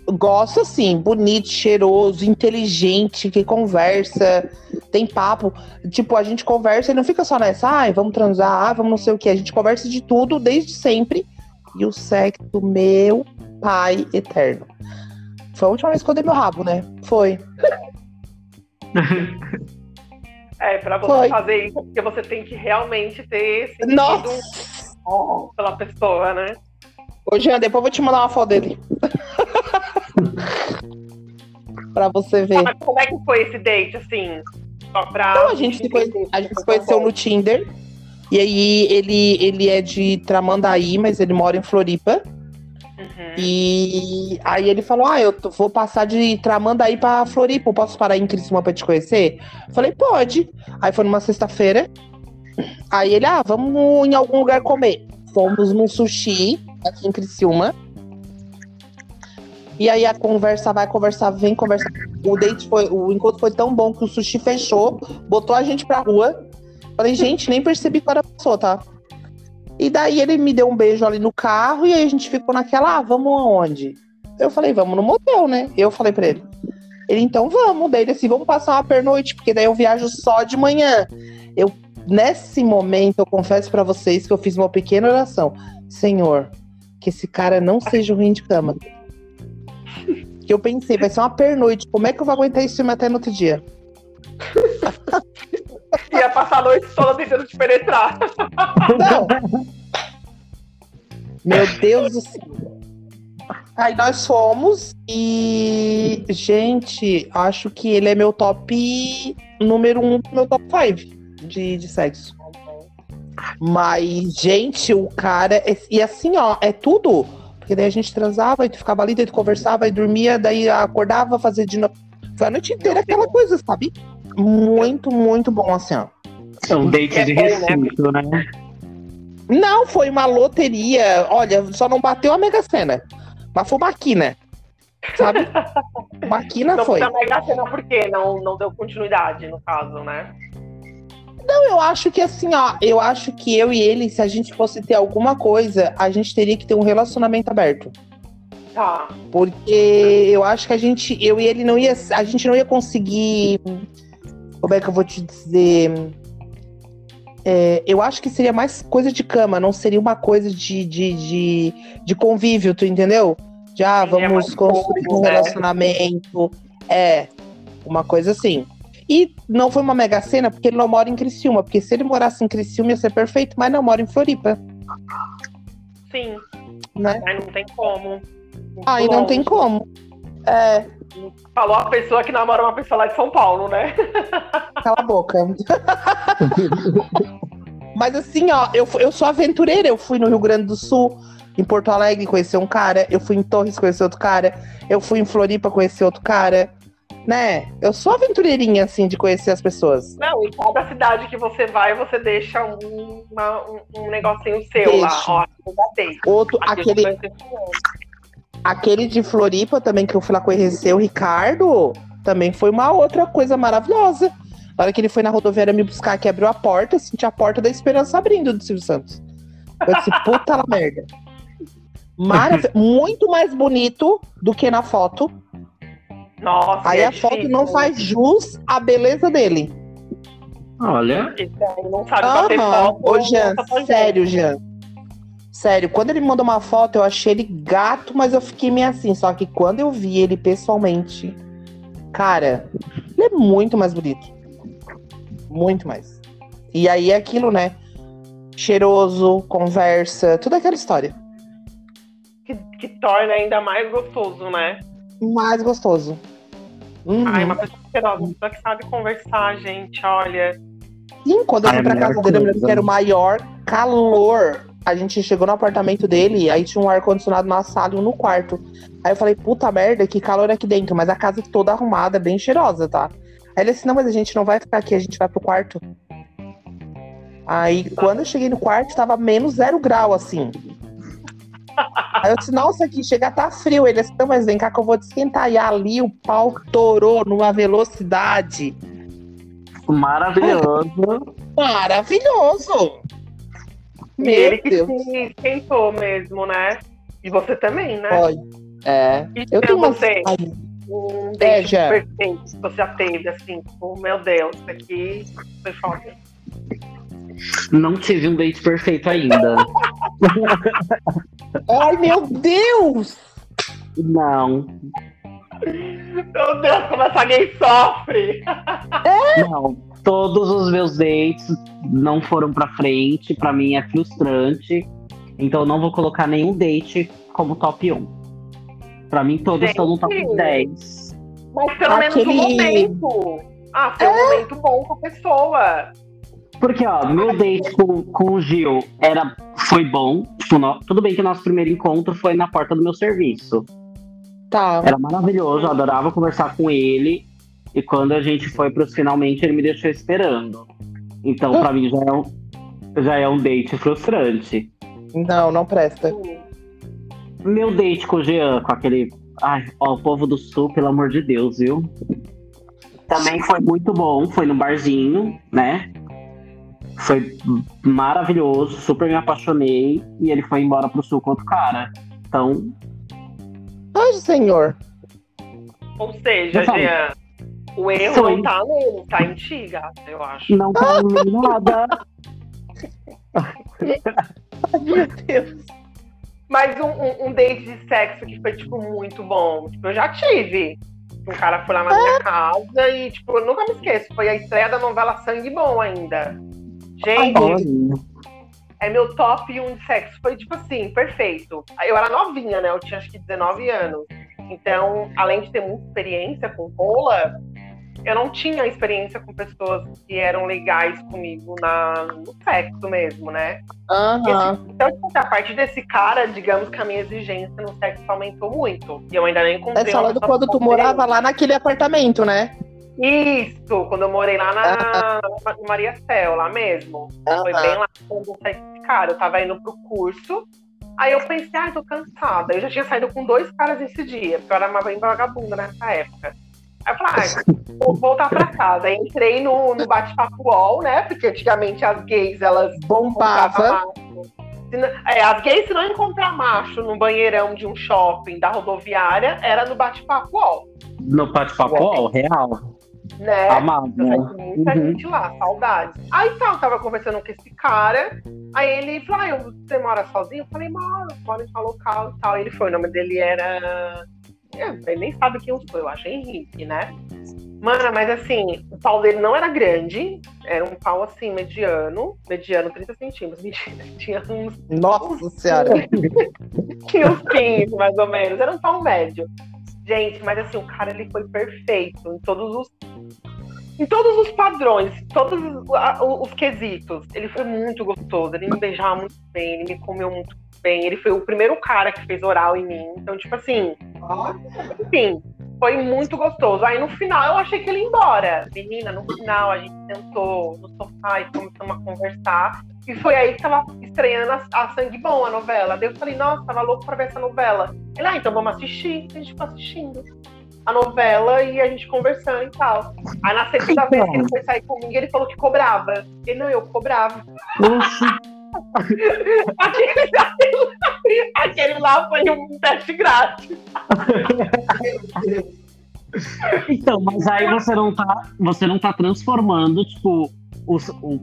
eu gosto assim bonito, cheiroso, inteligente, que conversa, tem papo. Tipo, a gente conversa e não fica só nessa, ai, vamos transar, ah, vamos não sei o que. A gente conversa de tudo desde sempre. E o sexo, meu pai eterno. Foi a última vez que eu dei meu rabo, né? Foi. É, pra você Foi. fazer isso, porque você tem que realmente ter sentido Nossa. pela pessoa, né? Ô, Jean, depois eu vou te mandar uma foto dele. pra você ver. Ah, como é que foi esse date, assim? Só pra. Então, a gente se, conhece, a gente se conheceu no Tinder. E aí ele, ele é de Tramandaí, mas ele mora em Floripa. Uhum. E aí ele falou: Ah, eu vou passar de Tramandaí pra Floripa. Posso parar em Criciúma pra te conhecer? Falei, pode. Aí foi numa sexta-feira. Aí ele, ah, vamos em algum lugar comer. Fomos num sushi aqui em Criciúma. E aí a conversa vai, conversar, vem, conversar. O date foi, o encontro foi tão bom que o sushi fechou, botou a gente pra rua. Falei, gente, nem percebi que era pessoa, tá? E daí ele me deu um beijo ali no carro e aí a gente ficou naquela, ah, vamos aonde? Eu falei, vamos no motel, né? Eu falei pra ele. Ele, então vamos. Daí ele assim, vamos passar uma pernoite, porque daí eu viajo só de manhã. Eu, nesse momento, eu confesso para vocês que eu fiz uma pequena oração. Senhor, que esse cara não seja ruim de cama. Que eu pensei, vai ser uma pernoite. Como é que eu vou aguentar filme até no outro dia? Ia passar a noite toda tentando te penetrar. Não. Meu Deus do céu. Aí nós fomos e, gente, acho que ele é meu top número um, meu top 5 de, de sexo. Mas, gente, o cara. É, e assim, ó, é tudo. Porque daí a gente transava, e tu ficava ali, daí tu conversava e dormia, daí acordava, fazia de novo. Foi a noite inteira aquela coisa, sabe? Muito, muito bom, assim, ó. É um date de recinto, né? Não, foi uma loteria. Olha, só não bateu a Mega Sena. Mas foi maquina. Sabe? maquina não foi. Não foi a Mega Sena porque não, não deu continuidade, no caso, né? Não, eu acho que assim, ó, eu acho que eu e ele, se a gente fosse ter alguma coisa, a gente teria que ter um relacionamento aberto. Tá. Porque eu acho que a gente, eu e ele não ia, a gente não ia conseguir, como é que eu vou te dizer? É, eu acho que seria mais coisa de cama, não seria uma coisa de, de, de, de convívio, tu entendeu? Já ah, vamos construir um né? relacionamento. É, uma coisa assim. E não foi uma mega cena porque ele não mora em Criciúma. Porque se ele morasse em Criciúma ia ser perfeito, mas não mora em Floripa. Sim. Né? Mas não tem como. Muito Aí longe. não tem como. É. Falou a pessoa que namora uma pessoa lá de São Paulo, né? Cala a boca. Mas assim, ó, eu, eu sou aventureira. Eu fui no Rio Grande do Sul, em Porto Alegre, conhecer um cara. Eu fui em Torres conhecer outro cara. Eu fui em Floripa conhecer outro cara né? Eu sou aventureirinha, assim, de conhecer as pessoas. Não, em cada cidade que você vai, você deixa um, uma, um, um negocinho seu Deixa. lá. Ó, Outro, aquele, aquele de Floripa também, que eu fui lá conhecer o Ricardo, também foi uma outra coisa maravilhosa. Na hora que ele foi na rodoviária me buscar, que abriu a porta, senti a porta da esperança abrindo do Silvio Santos. Eu disse, puta la merda. Marav muito mais bonito do que na foto. Nossa, aí é a difícil. foto não faz jus à beleza dele. Olha. Não sabe bater foto. Ô, Jean, sério, Jean. Sério, quando ele me mandou uma foto, eu achei ele gato, mas eu fiquei meio assim. Só que quando eu vi ele pessoalmente, cara, ele é muito mais bonito. Muito mais. E aí é aquilo, né? Cheiroso, conversa, toda aquela história. Que, que torna ainda mais gostoso, né? Mais gostoso. Uhum. Ai, uma pessoa cheirosa, uma pessoa que sabe conversar, gente, olha. Sim, quando eu fui pra casa dele, eu lembro que era o maior calor. A gente chegou no apartamento dele, aí tinha um ar-condicionado na sala e um no quarto. Aí eu falei, puta merda, que calor aqui dentro, mas a casa toda arrumada, bem cheirosa, tá? Aí ele disse, não, mas a gente não vai ficar aqui, a gente vai pro quarto. Aí quando eu cheguei no quarto, tava menos zero grau, assim. Aí eu disse, nossa, aqui chega tá frio. Ele disse, não, mas vem cá que eu vou te esquentar. E ali o pau torou numa velocidade. Maravilhoso. Maravilhoso. Meu ele Deus. que se esquentou mesmo, né? E você também, né? Pode. É. E eu tenho você? um date é, perfeito que você já teve, assim, tipo, meu Deus, isso aqui foi foda. Não tive um date perfeito ainda. Ai, meu Deus! Não. Meu Deus, como essa gay sofre! É? Não, todos os meus dates não foram pra frente. Pra mim é frustrante. Então eu não vou colocar nenhum date como top 1. Pra mim, todos estão no top 10. Mas pelo Aquele... menos um momento. Ah, foi é? um momento bom com a pessoa. Porque, ó, meu date com, com o Gil era, foi bom. Tipo, no, tudo bem que o nosso primeiro encontro foi na porta do meu serviço. Tá. Era maravilhoso, eu adorava conversar com ele. E quando a gente foi pros finalmente, ele me deixou esperando. Então, pra mim, já é, um, já é um date frustrante. Não, não presta. Meu date com o Jean, com aquele. Ai, ó, o povo do sul, pelo amor de Deus, viu? Também foi muito bom, foi no barzinho, né? Foi maravilhoso, super me apaixonei e ele foi embora pro sul com outro cara. Então. Ai, senhor. Ou seja, Jean, o erro Foi. não tá nele, tá em ti, gata, eu acho. Não tá em nada. Ai, meu Deus. Mas um, um, um, date de sexo que foi, tipo, muito bom. Tipo, eu já tive. Um cara foi lá na minha casa e, tipo, eu nunca me esqueço. Foi a estreia da novela Sangue Bom ainda. Gente, é meu top 1 de sexo. Foi, tipo assim, perfeito. Eu era novinha, né? Eu tinha acho que 19 anos. Então, além de ter muita experiência com rola, eu não tinha experiência com pessoas que eram legais comigo na, no sexo mesmo, né? Uhum. então, tipo, a partir desse cara, digamos que a minha exigência no sexo aumentou muito. E eu ainda nem encontrei. É falando quando tu morava lá naquele apartamento, né? Isso, quando eu morei lá na, na Maria Céu, lá mesmo. Uhum. Foi bem lá quando eu saí com esse cara. Eu tava indo pro curso. Aí eu pensei, ai, ah, tô cansada. Eu já tinha saído com dois caras esse dia, porque eu era uma bem vagabunda nessa época. Aí eu falei, ah, vou voltar pra casa. Aí entrei no, no bate-papo UOL, né? Porque antigamente as gays, elas bombavam. É, as gays, se não encontrar macho no banheirão de um shopping da rodoviária, era no bate-papo UOL. No bate-papo UOL, real. Né? Amado. Muita uhum. gente lá, saudade. Aí tá, eu tava conversando com esse cara. Aí ele falou: ah, você mora sozinho? Eu falei, moro, moro em tal local e tal. Ele foi, o nome dele era ele nem sabe quem eu sou, eu acho Henrique, né? Mano, mas assim, o pau dele não era grande, era um pau assim, mediano, mediano 30 centímetros. Mentira, tinha uns. Nossa senhora! tinha uns 15, mais ou menos, era um pau médio. Gente, mas assim, o cara ele foi perfeito em todos os. Em todos os padrões, todos os, os quesitos. Ele foi muito gostoso, ele me beijava muito bem, ele me comeu muito bem. Ele foi o primeiro cara que fez oral em mim. Então, tipo assim, enfim, foi muito gostoso. Aí no final eu achei que ele ia embora. Menina, no final a gente sentou no sofá e começamos a conversar. E foi aí que tava estreando a, a Sangue Bom, a novela. Daí eu falei, nossa, tava louco pra ver essa novela. Ele, ah, então vamos assistir. A gente ficou assistindo a novela e a gente conversando e tal. Aí na segunda vez que ele foi sair comigo, ele falou que cobrava. Ele, não, eu cobrava. Aquele, aquele lá foi um teste grátis. então, mas aí você não tá, você não tá transformando, tipo, o, o,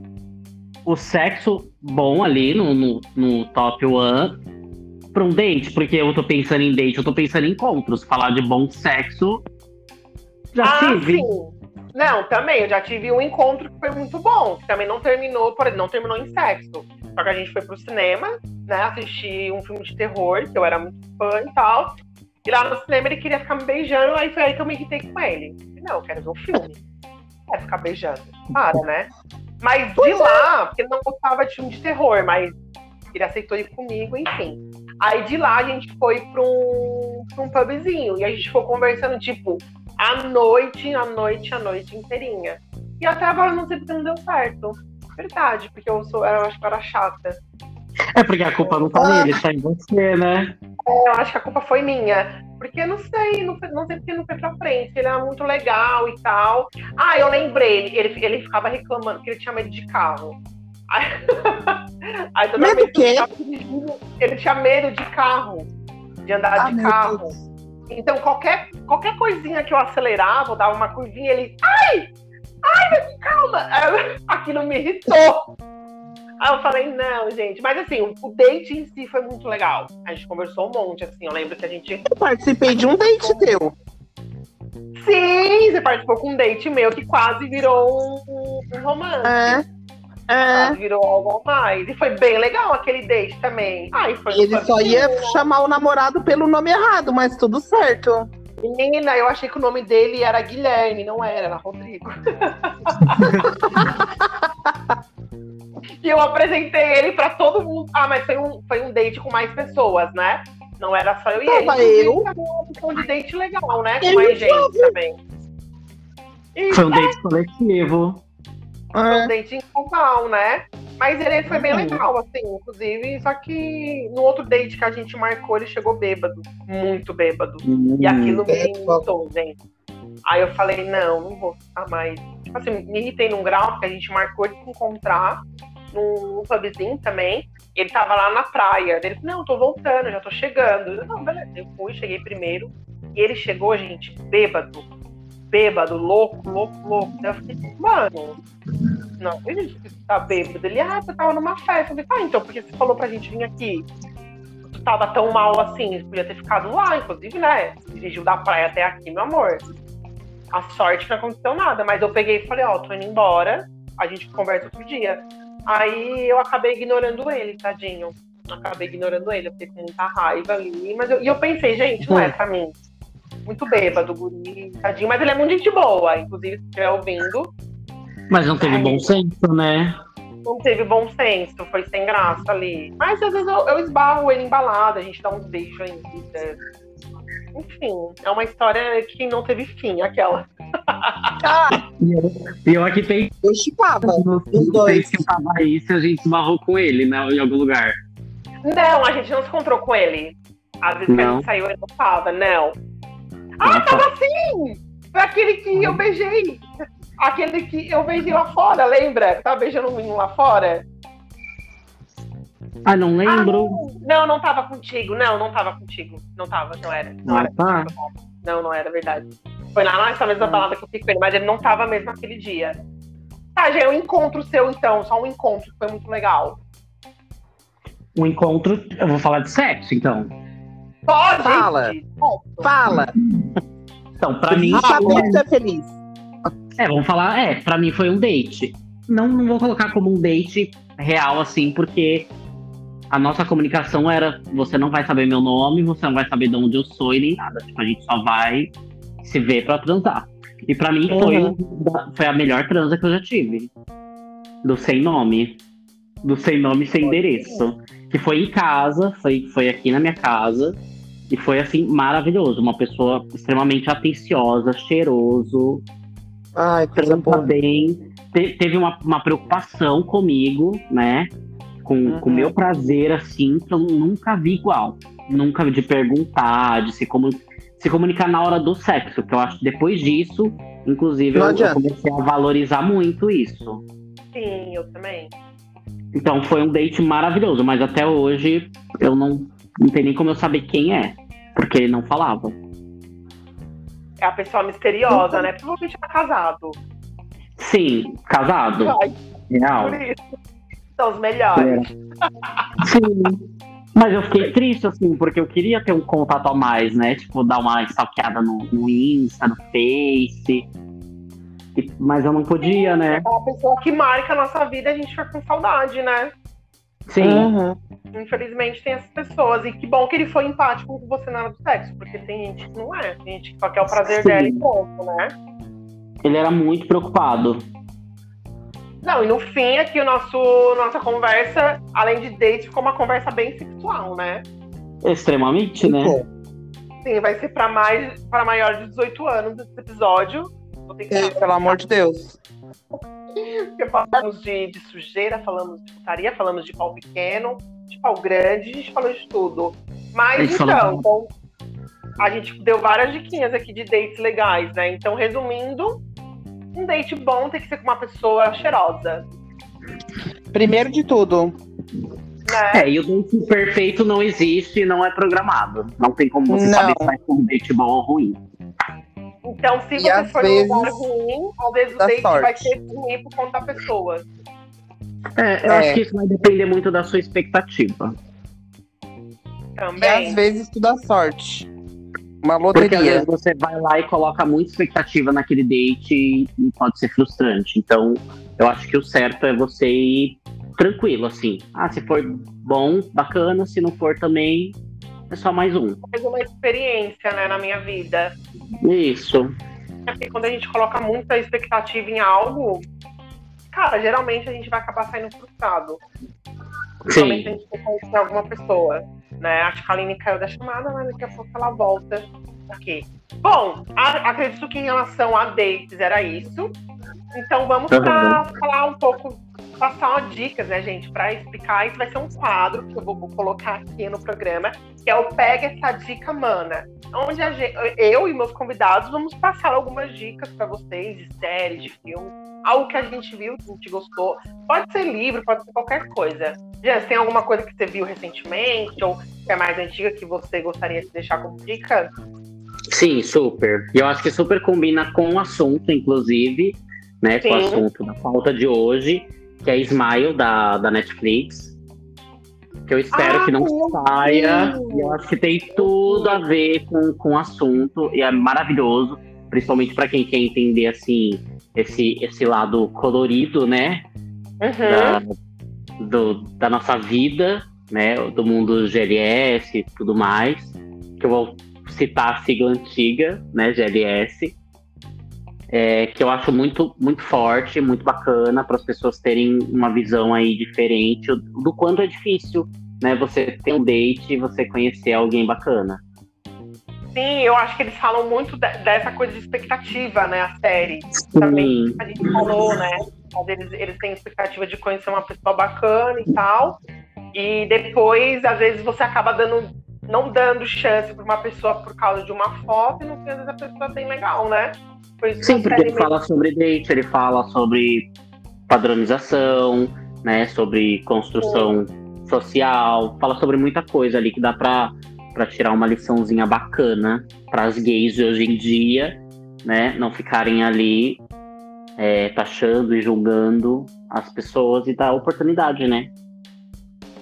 o sexo bom ali no, no, no top one pra um date, porque eu tô pensando em date, eu tô pensando em encontros. Falar de bom sexo. Já ah, tive. Sim. Não, também, eu já tive um encontro que foi muito bom, que também não terminou, por não terminou em sexo. Só que a gente foi pro cinema, né? Assistir um filme de terror, que eu era muito fã e tal. E lá no cinema ele queria ficar me beijando, aí foi aí que eu me irritei com ele. Não, eu quero ver o filme. Quer ficar beijando. Para, né? Mas de lá, porque ele não gostava de filme de terror, mas ele aceitou ir comigo, enfim. Aí de lá a gente foi pra um, pra um pubzinho e a gente ficou conversando, tipo, a noite, a noite, a noite inteirinha. E até agora não sei porque não deu certo. Verdade, porque eu sou, eu acho que eu era chata. É porque a culpa não tá ah. nele, tá em você, né? É, eu acho que a culpa foi minha. Porque não sei, não, não sei porque não foi pra frente. Ele era muito legal e tal. Ah, eu lembrei, ele, ele ficava reclamando que ele tinha medo de carro. Aí, aí toda medo vez quê? Ele tinha medo de carro, de andar ah, de carro. Deus. Então, qualquer, qualquer coisinha que eu acelerava, eu dava uma curvinha, ele. Ai! Ai, calma! Aquilo me irritou. Aí eu falei, não, gente. Mas assim, o, date em si foi muito legal. A gente conversou um monte, assim. Eu lembro que a gente. Eu participei de um date teu. Sim, você participou com um date meu que quase virou um, um romance. É. É. Virou algo mais. E foi bem legal aquele date também. Ai, foi Ele só ia chamar o namorado pelo nome errado, mas tudo certo. Menina, eu achei que o nome dele era Guilherme, não era, era Rodrigo. e eu apresentei ele pra todo mundo. Ah, mas foi um, foi um date com mais pessoas, né? Não era só eu e ele. Tava eu. Uma opção de date legal, né? Com mais gente também. E, foi um date coletivo. É. Um date informal, né? Mas ele foi bem uhum. legal, assim, inclusive. Só que no outro date que a gente marcou, ele chegou bêbado. Muito bêbado. Uhum. E aquilo me irritou, gente. Aí eu falei, não, não vou ficar mais. Tipo assim, me irritei num grau, porque a gente marcou de se encontrar num pubzinho também. Ele tava lá na praia. Ele falou, não, tô voltando, já tô chegando. Eu, não, beleza. Eu fui, cheguei primeiro. E ele chegou, gente, bêbado bêbado, louco, louco, louco. Eu fiquei, mano, não, ele tá bêbado. Ele, ah, você tava numa festa. Eu falei, ah, então, porque você falou pra gente vir aqui? Tu tava tão mal assim, podia ter ficado lá, inclusive, né? Dirigiu da praia até aqui, meu amor. A sorte não aconteceu nada, mas eu peguei e falei, ó, oh, tô indo embora, a gente conversa outro dia. Aí eu acabei ignorando ele, tadinho. Acabei ignorando ele, eu fiquei com muita raiva ali. Mas eu, e eu pensei, gente, não é pra mim muito bêbado, guri, tadinho, mas ele é muito gente boa, inclusive, se estiver ouvindo. Mas não teve bom senso, né? Não teve bom senso, foi sem graça ali. Mas às vezes eu, eu esbarro ele embalado, a gente dá uns beijos ainda. Enfim, é uma história que não teve fim, aquela. Ah, pior que tem. Eu chipava. Os dois. que tava isso, a gente esbarrou com ele, né? Em algum lugar. Não, a gente não se encontrou com ele. Às vezes não. a gente saiu e não tava, não. Ah, tava assim! Foi aquele que eu beijei. Aquele que eu beijei lá fora, lembra? Tava beijando um menino lá fora. Ah, não lembro. Ah, não, não tava contigo. Não, não tava contigo. Não tava, não era. Não, era. Tá. Não, não era verdade. Foi lá nessa mesma ah. balada que eu fiquei com ele, mas ele não tava mesmo naquele dia. Tá, já é um encontro seu, então. Só um encontro que foi muito legal. Um encontro. Eu vou falar de sexo, então. Pode! Fala! Fala! Então, pra mim. Ah, você é feliz. É, vamos falar, é, pra mim foi um date. Não, não vou colocar como um date real, assim, porque a nossa comunicação era: você não vai saber meu nome, você não vai saber de onde eu sou e nem nada. Tipo, a gente só vai se ver pra transar. E pra mim foi, uhum. foi a melhor transa que eu já tive. Do sem nome. Do sem nome sem endereço. Que foi em casa, foi, foi aqui na minha casa. E foi assim, maravilhoso. Uma pessoa extremamente atenciosa, cheiroso. Ai, coisa boa. bem. Te, teve uma, uma preocupação comigo, né? Com o uhum. meu prazer, assim, que eu nunca vi igual. Nunca vi de perguntar, de se, comu se comunicar na hora do sexo. Que eu acho que depois disso, inclusive, eu, eu comecei a valorizar muito isso. Sim, eu também. Então foi um date maravilhoso, mas até hoje eu não, não tenho nem como eu saber quem é, porque ele não falava. É a pessoa misteriosa, uhum. né? Provavelmente é casado. Sim, casado. Ai, Real. Por isso. São os melhores. É. Sim. Mas eu fiquei triste, assim, porque eu queria ter um contato a mais, né? Tipo, dar uma stalkeada no, no Insta, no Face. Mas eu não podia, né? É uma pessoa que marca a nossa vida, a gente fica com saudade, né? Sim. Uhum. Infelizmente tem essas pessoas. E que bom que ele foi empático com você na hora do sexo, porque tem gente que não é. Tem gente que só quer o prazer Sim. dela e pronto, né? Ele era muito preocupado. Não, e no fim aqui o nosso nossa conversa, além de date, ficou uma conversa bem sexual, né? Extremamente, né? Sim, vai ser para mais para maior de 18 anos esse episódio. É, pelo amor de Deus. Porque falamos de, de, sujeira, falamos de putaria, falamos de pau pequeno, de pau grande, a gente falou de tudo. Mas então, então, a gente deu várias diquinhas aqui de dates legais, né? Então, resumindo, um date bom tem que ser com uma pessoa cheirosa. Primeiro de tudo, Né? É, e o date perfeito não existe e não é programado. Não tem como você não. saber se vai ser um date bom ou ruim. Então, se e você for vezes, num lugar ruim, talvez o date sorte. vai ser ruim por conta da pessoa. É, eu é. acho que isso vai depender muito da sua expectativa. Também. E às vezes tudo dá sorte. Uma loteria. Porque às vezes você vai lá e coloca muita expectativa naquele date e pode ser frustrante. Então, eu acho que o certo é você ir tranquilo, assim. Ah, se for bom, bacana. Se não for também, é só mais um. Mais uma experiência, né, na minha vida. Isso. É porque quando a gente coloca muita expectativa em algo, cara, geralmente a gente vai acabar saindo frustrado. Principalmente a gente for conhecer alguma pessoa. Né? Acho que a Aline caiu da chamada, mas daqui a pouco ela volta aqui. Bom, a, acredito que em relação a dates era isso. Então vamos para falar um pouco, passar dicas, né, gente, para explicar. Isso vai ser um quadro que eu vou, colocar aqui no programa, que é o Pega essa dica, mana. Onde gente, eu e meus convidados vamos passar algumas dicas para vocês de séries, de filmes, algo que a gente viu, que a gente gostou. Pode ser livro, pode ser qualquer coisa. Já tem alguma coisa que você viu recentemente ou que é mais antiga que você gostaria de deixar como dica? Sim, super. E eu acho que super combina com o assunto, inclusive, né? Sim. Com o assunto da pauta de hoje, que é Smile, da, da Netflix. Que eu espero ah, que não saia. E eu acho que tem tudo a ver com, com o assunto. E é maravilhoso, principalmente para quem quer entender, assim, esse, esse lado colorido, né? Uhum. Da, do, da nossa vida, né, do mundo GLS e tudo mais, que eu vou citar a sigla antiga, né, GLS, é, que eu acho muito, muito forte, muito bacana para as pessoas terem uma visão aí diferente do, quanto é difícil, né, você ter um date e você conhecer alguém bacana. Sim, eu acho que eles falam muito de, dessa coisa de expectativa, né? A série. Sim. Também a gente falou, né? Eles, eles têm expectativa de conhecer uma pessoa bacana e tal. E depois, às vezes, você acaba dando, não dando chance para uma pessoa por causa de uma foto, e no fim, às vezes, a pessoa tem legal, né? Sim, porque ele mesmo. fala sobre date, ele fala sobre padronização, né? Sobre construção Sim. social, fala sobre muita coisa ali que dá para para tirar uma liçãozinha bacana para as gays de hoje em dia, né? Não ficarem ali é, taxando e julgando as pessoas e dar oportunidade, né?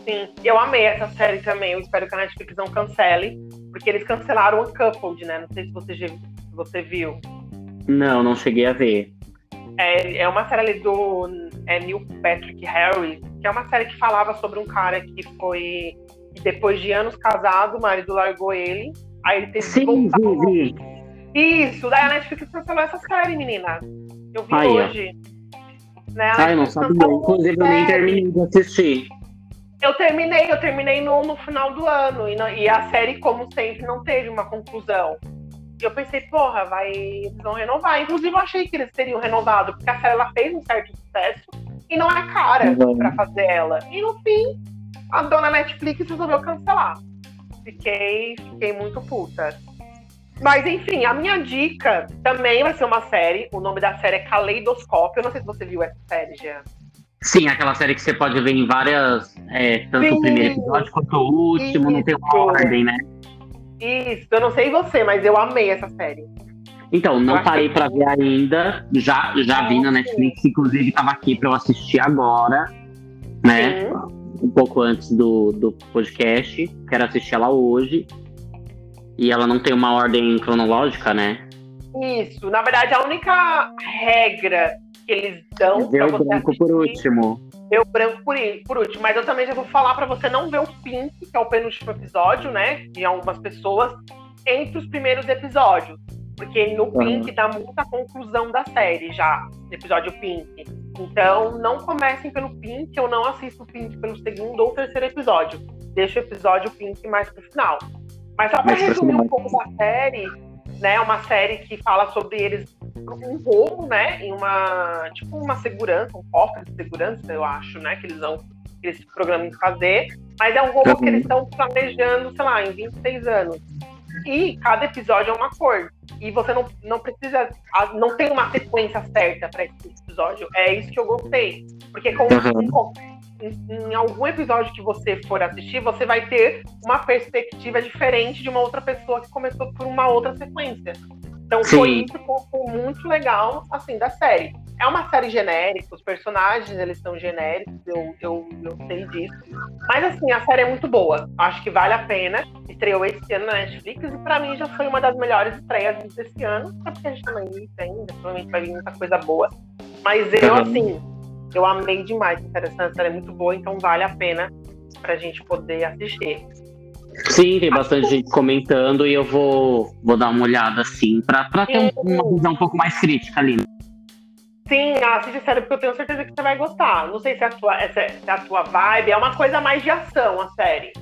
Sim, eu amei essa série também. Eu espero que a Netflix não cancele, porque eles cancelaram o Coupled, né? Não sei se você, se você viu. Não, não cheguei a ver. É, é uma série ali do é, Neil Patrick Harris, que é uma série que falava sobre um cara que foi depois de anos casado, o marido largou ele. Aí ele teve Sim, que voltar. Vi, vi. Isso, daí a Netflix cancelou essa série, menina. Eu vi hoje. Né? Ai, não sabia. Inclusive, eu nem terminei de assistir. Eu terminei, eu terminei no, no final do ano. E, não, e, a série, como sempre, não teve uma conclusão. E eu pensei, porra, vai, eles vão renovar. Inclusive, eu achei que eles teriam renovado, porque a série ela fez um certo sucesso e não é cara uhum. para fazer ela. E no fim, a dona Netflix resolveu cancelar. Fiquei, fiquei muito puta. Mas enfim, a minha dica também vai ser uma série. O nome da série é Caleidoscópio. Eu não sei se você viu essa série, Jean. Sim, aquela série que você pode ver em várias. É, tanto Sim, o primeiro episódio quanto o último, isso. não tem uma ordem, né? Isso, eu não sei você, mas eu amei essa série. Então, não parei para ver ainda. Já, já vi na Netflix, inclusive estava aqui para eu assistir agora, né? Sim um pouco antes do, do podcast. Quero assistir ela hoje. E ela não tem uma ordem cronológica, né? Isso. Na verdade, a única regra que eles dão. Ver o branco por último. Ver o branco por, por último. Mas eu também já vou falar para você não ver o Pink, que é o penúltimo episódio, né? De algumas pessoas, entre os primeiros episódios. Porque no Pink uhum. dá muita conclusão da série já, no episódio Pink. Então, não comecem pelo Pink, eu não assisto o Pink pelo segundo ou terceiro episódio. Deixa o episódio Pink mais pro final. Mas só para resumir um pouco da série, né? Uma série que fala sobre eles um roubo, né? Em uma tipo uma segurança, um cofre de segurança, eu acho, né? Que eles vão eles programam de fazer. Mas é um roubo que eles estão planejando, sei lá, em 26 anos. E cada episódio é uma cor. E você não, não precisa. Não tem uma sequência certa para esse episódio. É isso que eu gostei. Porque com, uhum. com, em, algum episódio que você for assistir, você vai ter uma perspectiva diferente de uma outra pessoa que começou por uma outra sequência. Então Sim. foi isso que foi muito legal, assim, da série. É uma série genérica, os personagens, eles são genéricos, eu, eu, eu sei disso. Mas, assim, a série é muito boa. Acho que vale a pena. Estreou esse ano na Netflix e, pra mim, já foi uma das melhores estreias desse ano. Até porque a gente também tá ainda, provavelmente vai vir muita coisa boa. Mas eu, uhum. assim, eu amei demais Interessante, a série é muito boa, então vale a pena pra gente poder assistir. Sim, tem bastante gente comentando e eu vou, vou dar uma olhada assim, pra, pra ter um, uma visão um pouco mais crítica ali. Sim, assiste a série porque eu tenho certeza que você vai gostar. Não sei se é a tua, se é a tua vibe, é uma coisa mais de ação a série,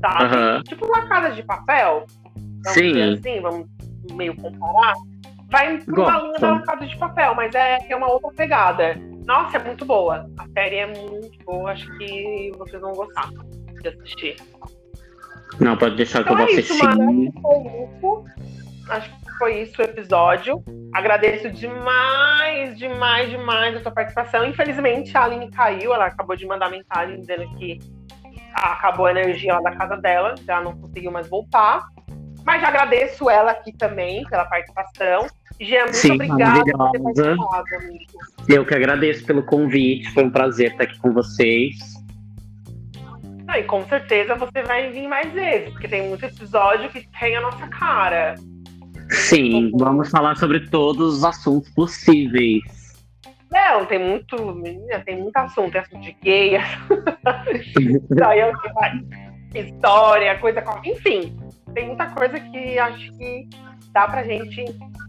tá? Uhum. Tipo uma casa de papel. Sim. assim, vamos meio comparar. Vai por uma linha da casa de papel, mas é, é uma outra pegada. Nossa, é muito boa. A série é muito boa, acho que vocês vão gostar de assistir. Não, pode deixar então que eu vou é assistir. Isso, mano. Acho que foi isso o episódio. Agradeço demais, demais, demais a sua participação. Infelizmente, a Aline caiu, ela acabou de mandar mensagem dizendo que acabou a energia lá da casa dela, ela não conseguiu mais voltar. Mas já agradeço ela aqui também pela participação. Jean, muito Sim, obrigada por ter participado, amigo. Eu que agradeço pelo convite, foi um prazer estar aqui com vocês. e com certeza você vai vir mais vezes, porque tem muito episódio que tem a nossa cara. Sim, vamos falar sobre todos os assuntos possíveis. Não, tem muito, menina, tem muito assunto, tem assunto de gay, história, coisa com. Enfim, tem muita coisa que acho que dá pra gente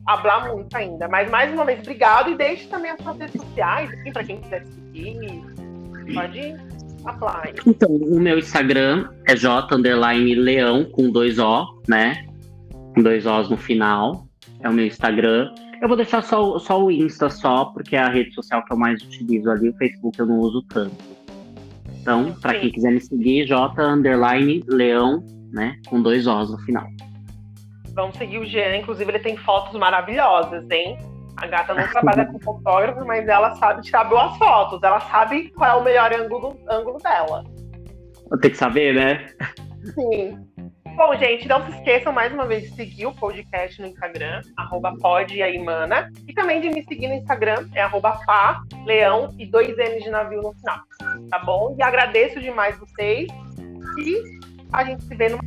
falar muito ainda. Mas mais uma vez, obrigado e deixe também as suas redes sociais, assim, pra quem quiser seguir. Pode apply. Então, o meu Instagram é J leão com dois O, né? com dois Os no final. É o meu Instagram. Eu vou deixar só, só o Insta só, porque é a rede social que eu mais utilizo ali. O Facebook eu não uso tanto. Então, para quem quiser me seguir, J underline Leão, né? Com dois Os no final. Vamos seguir o Jean, inclusive ele tem fotos maravilhosas, hein? A gata não trabalha com fotógrafo, mas ela sabe tirar boas fotos. Ela sabe qual é o melhor ângulo, ângulo dela. Tem que saber, né? Sim. Bom, gente, não se esqueçam mais uma vez de seguir o podcast no Instagram, arroba podaimana, e também de me seguir no Instagram, é arroba pá, leão e dois N's de navio no final, tá bom? E agradeço demais vocês e a gente se vê no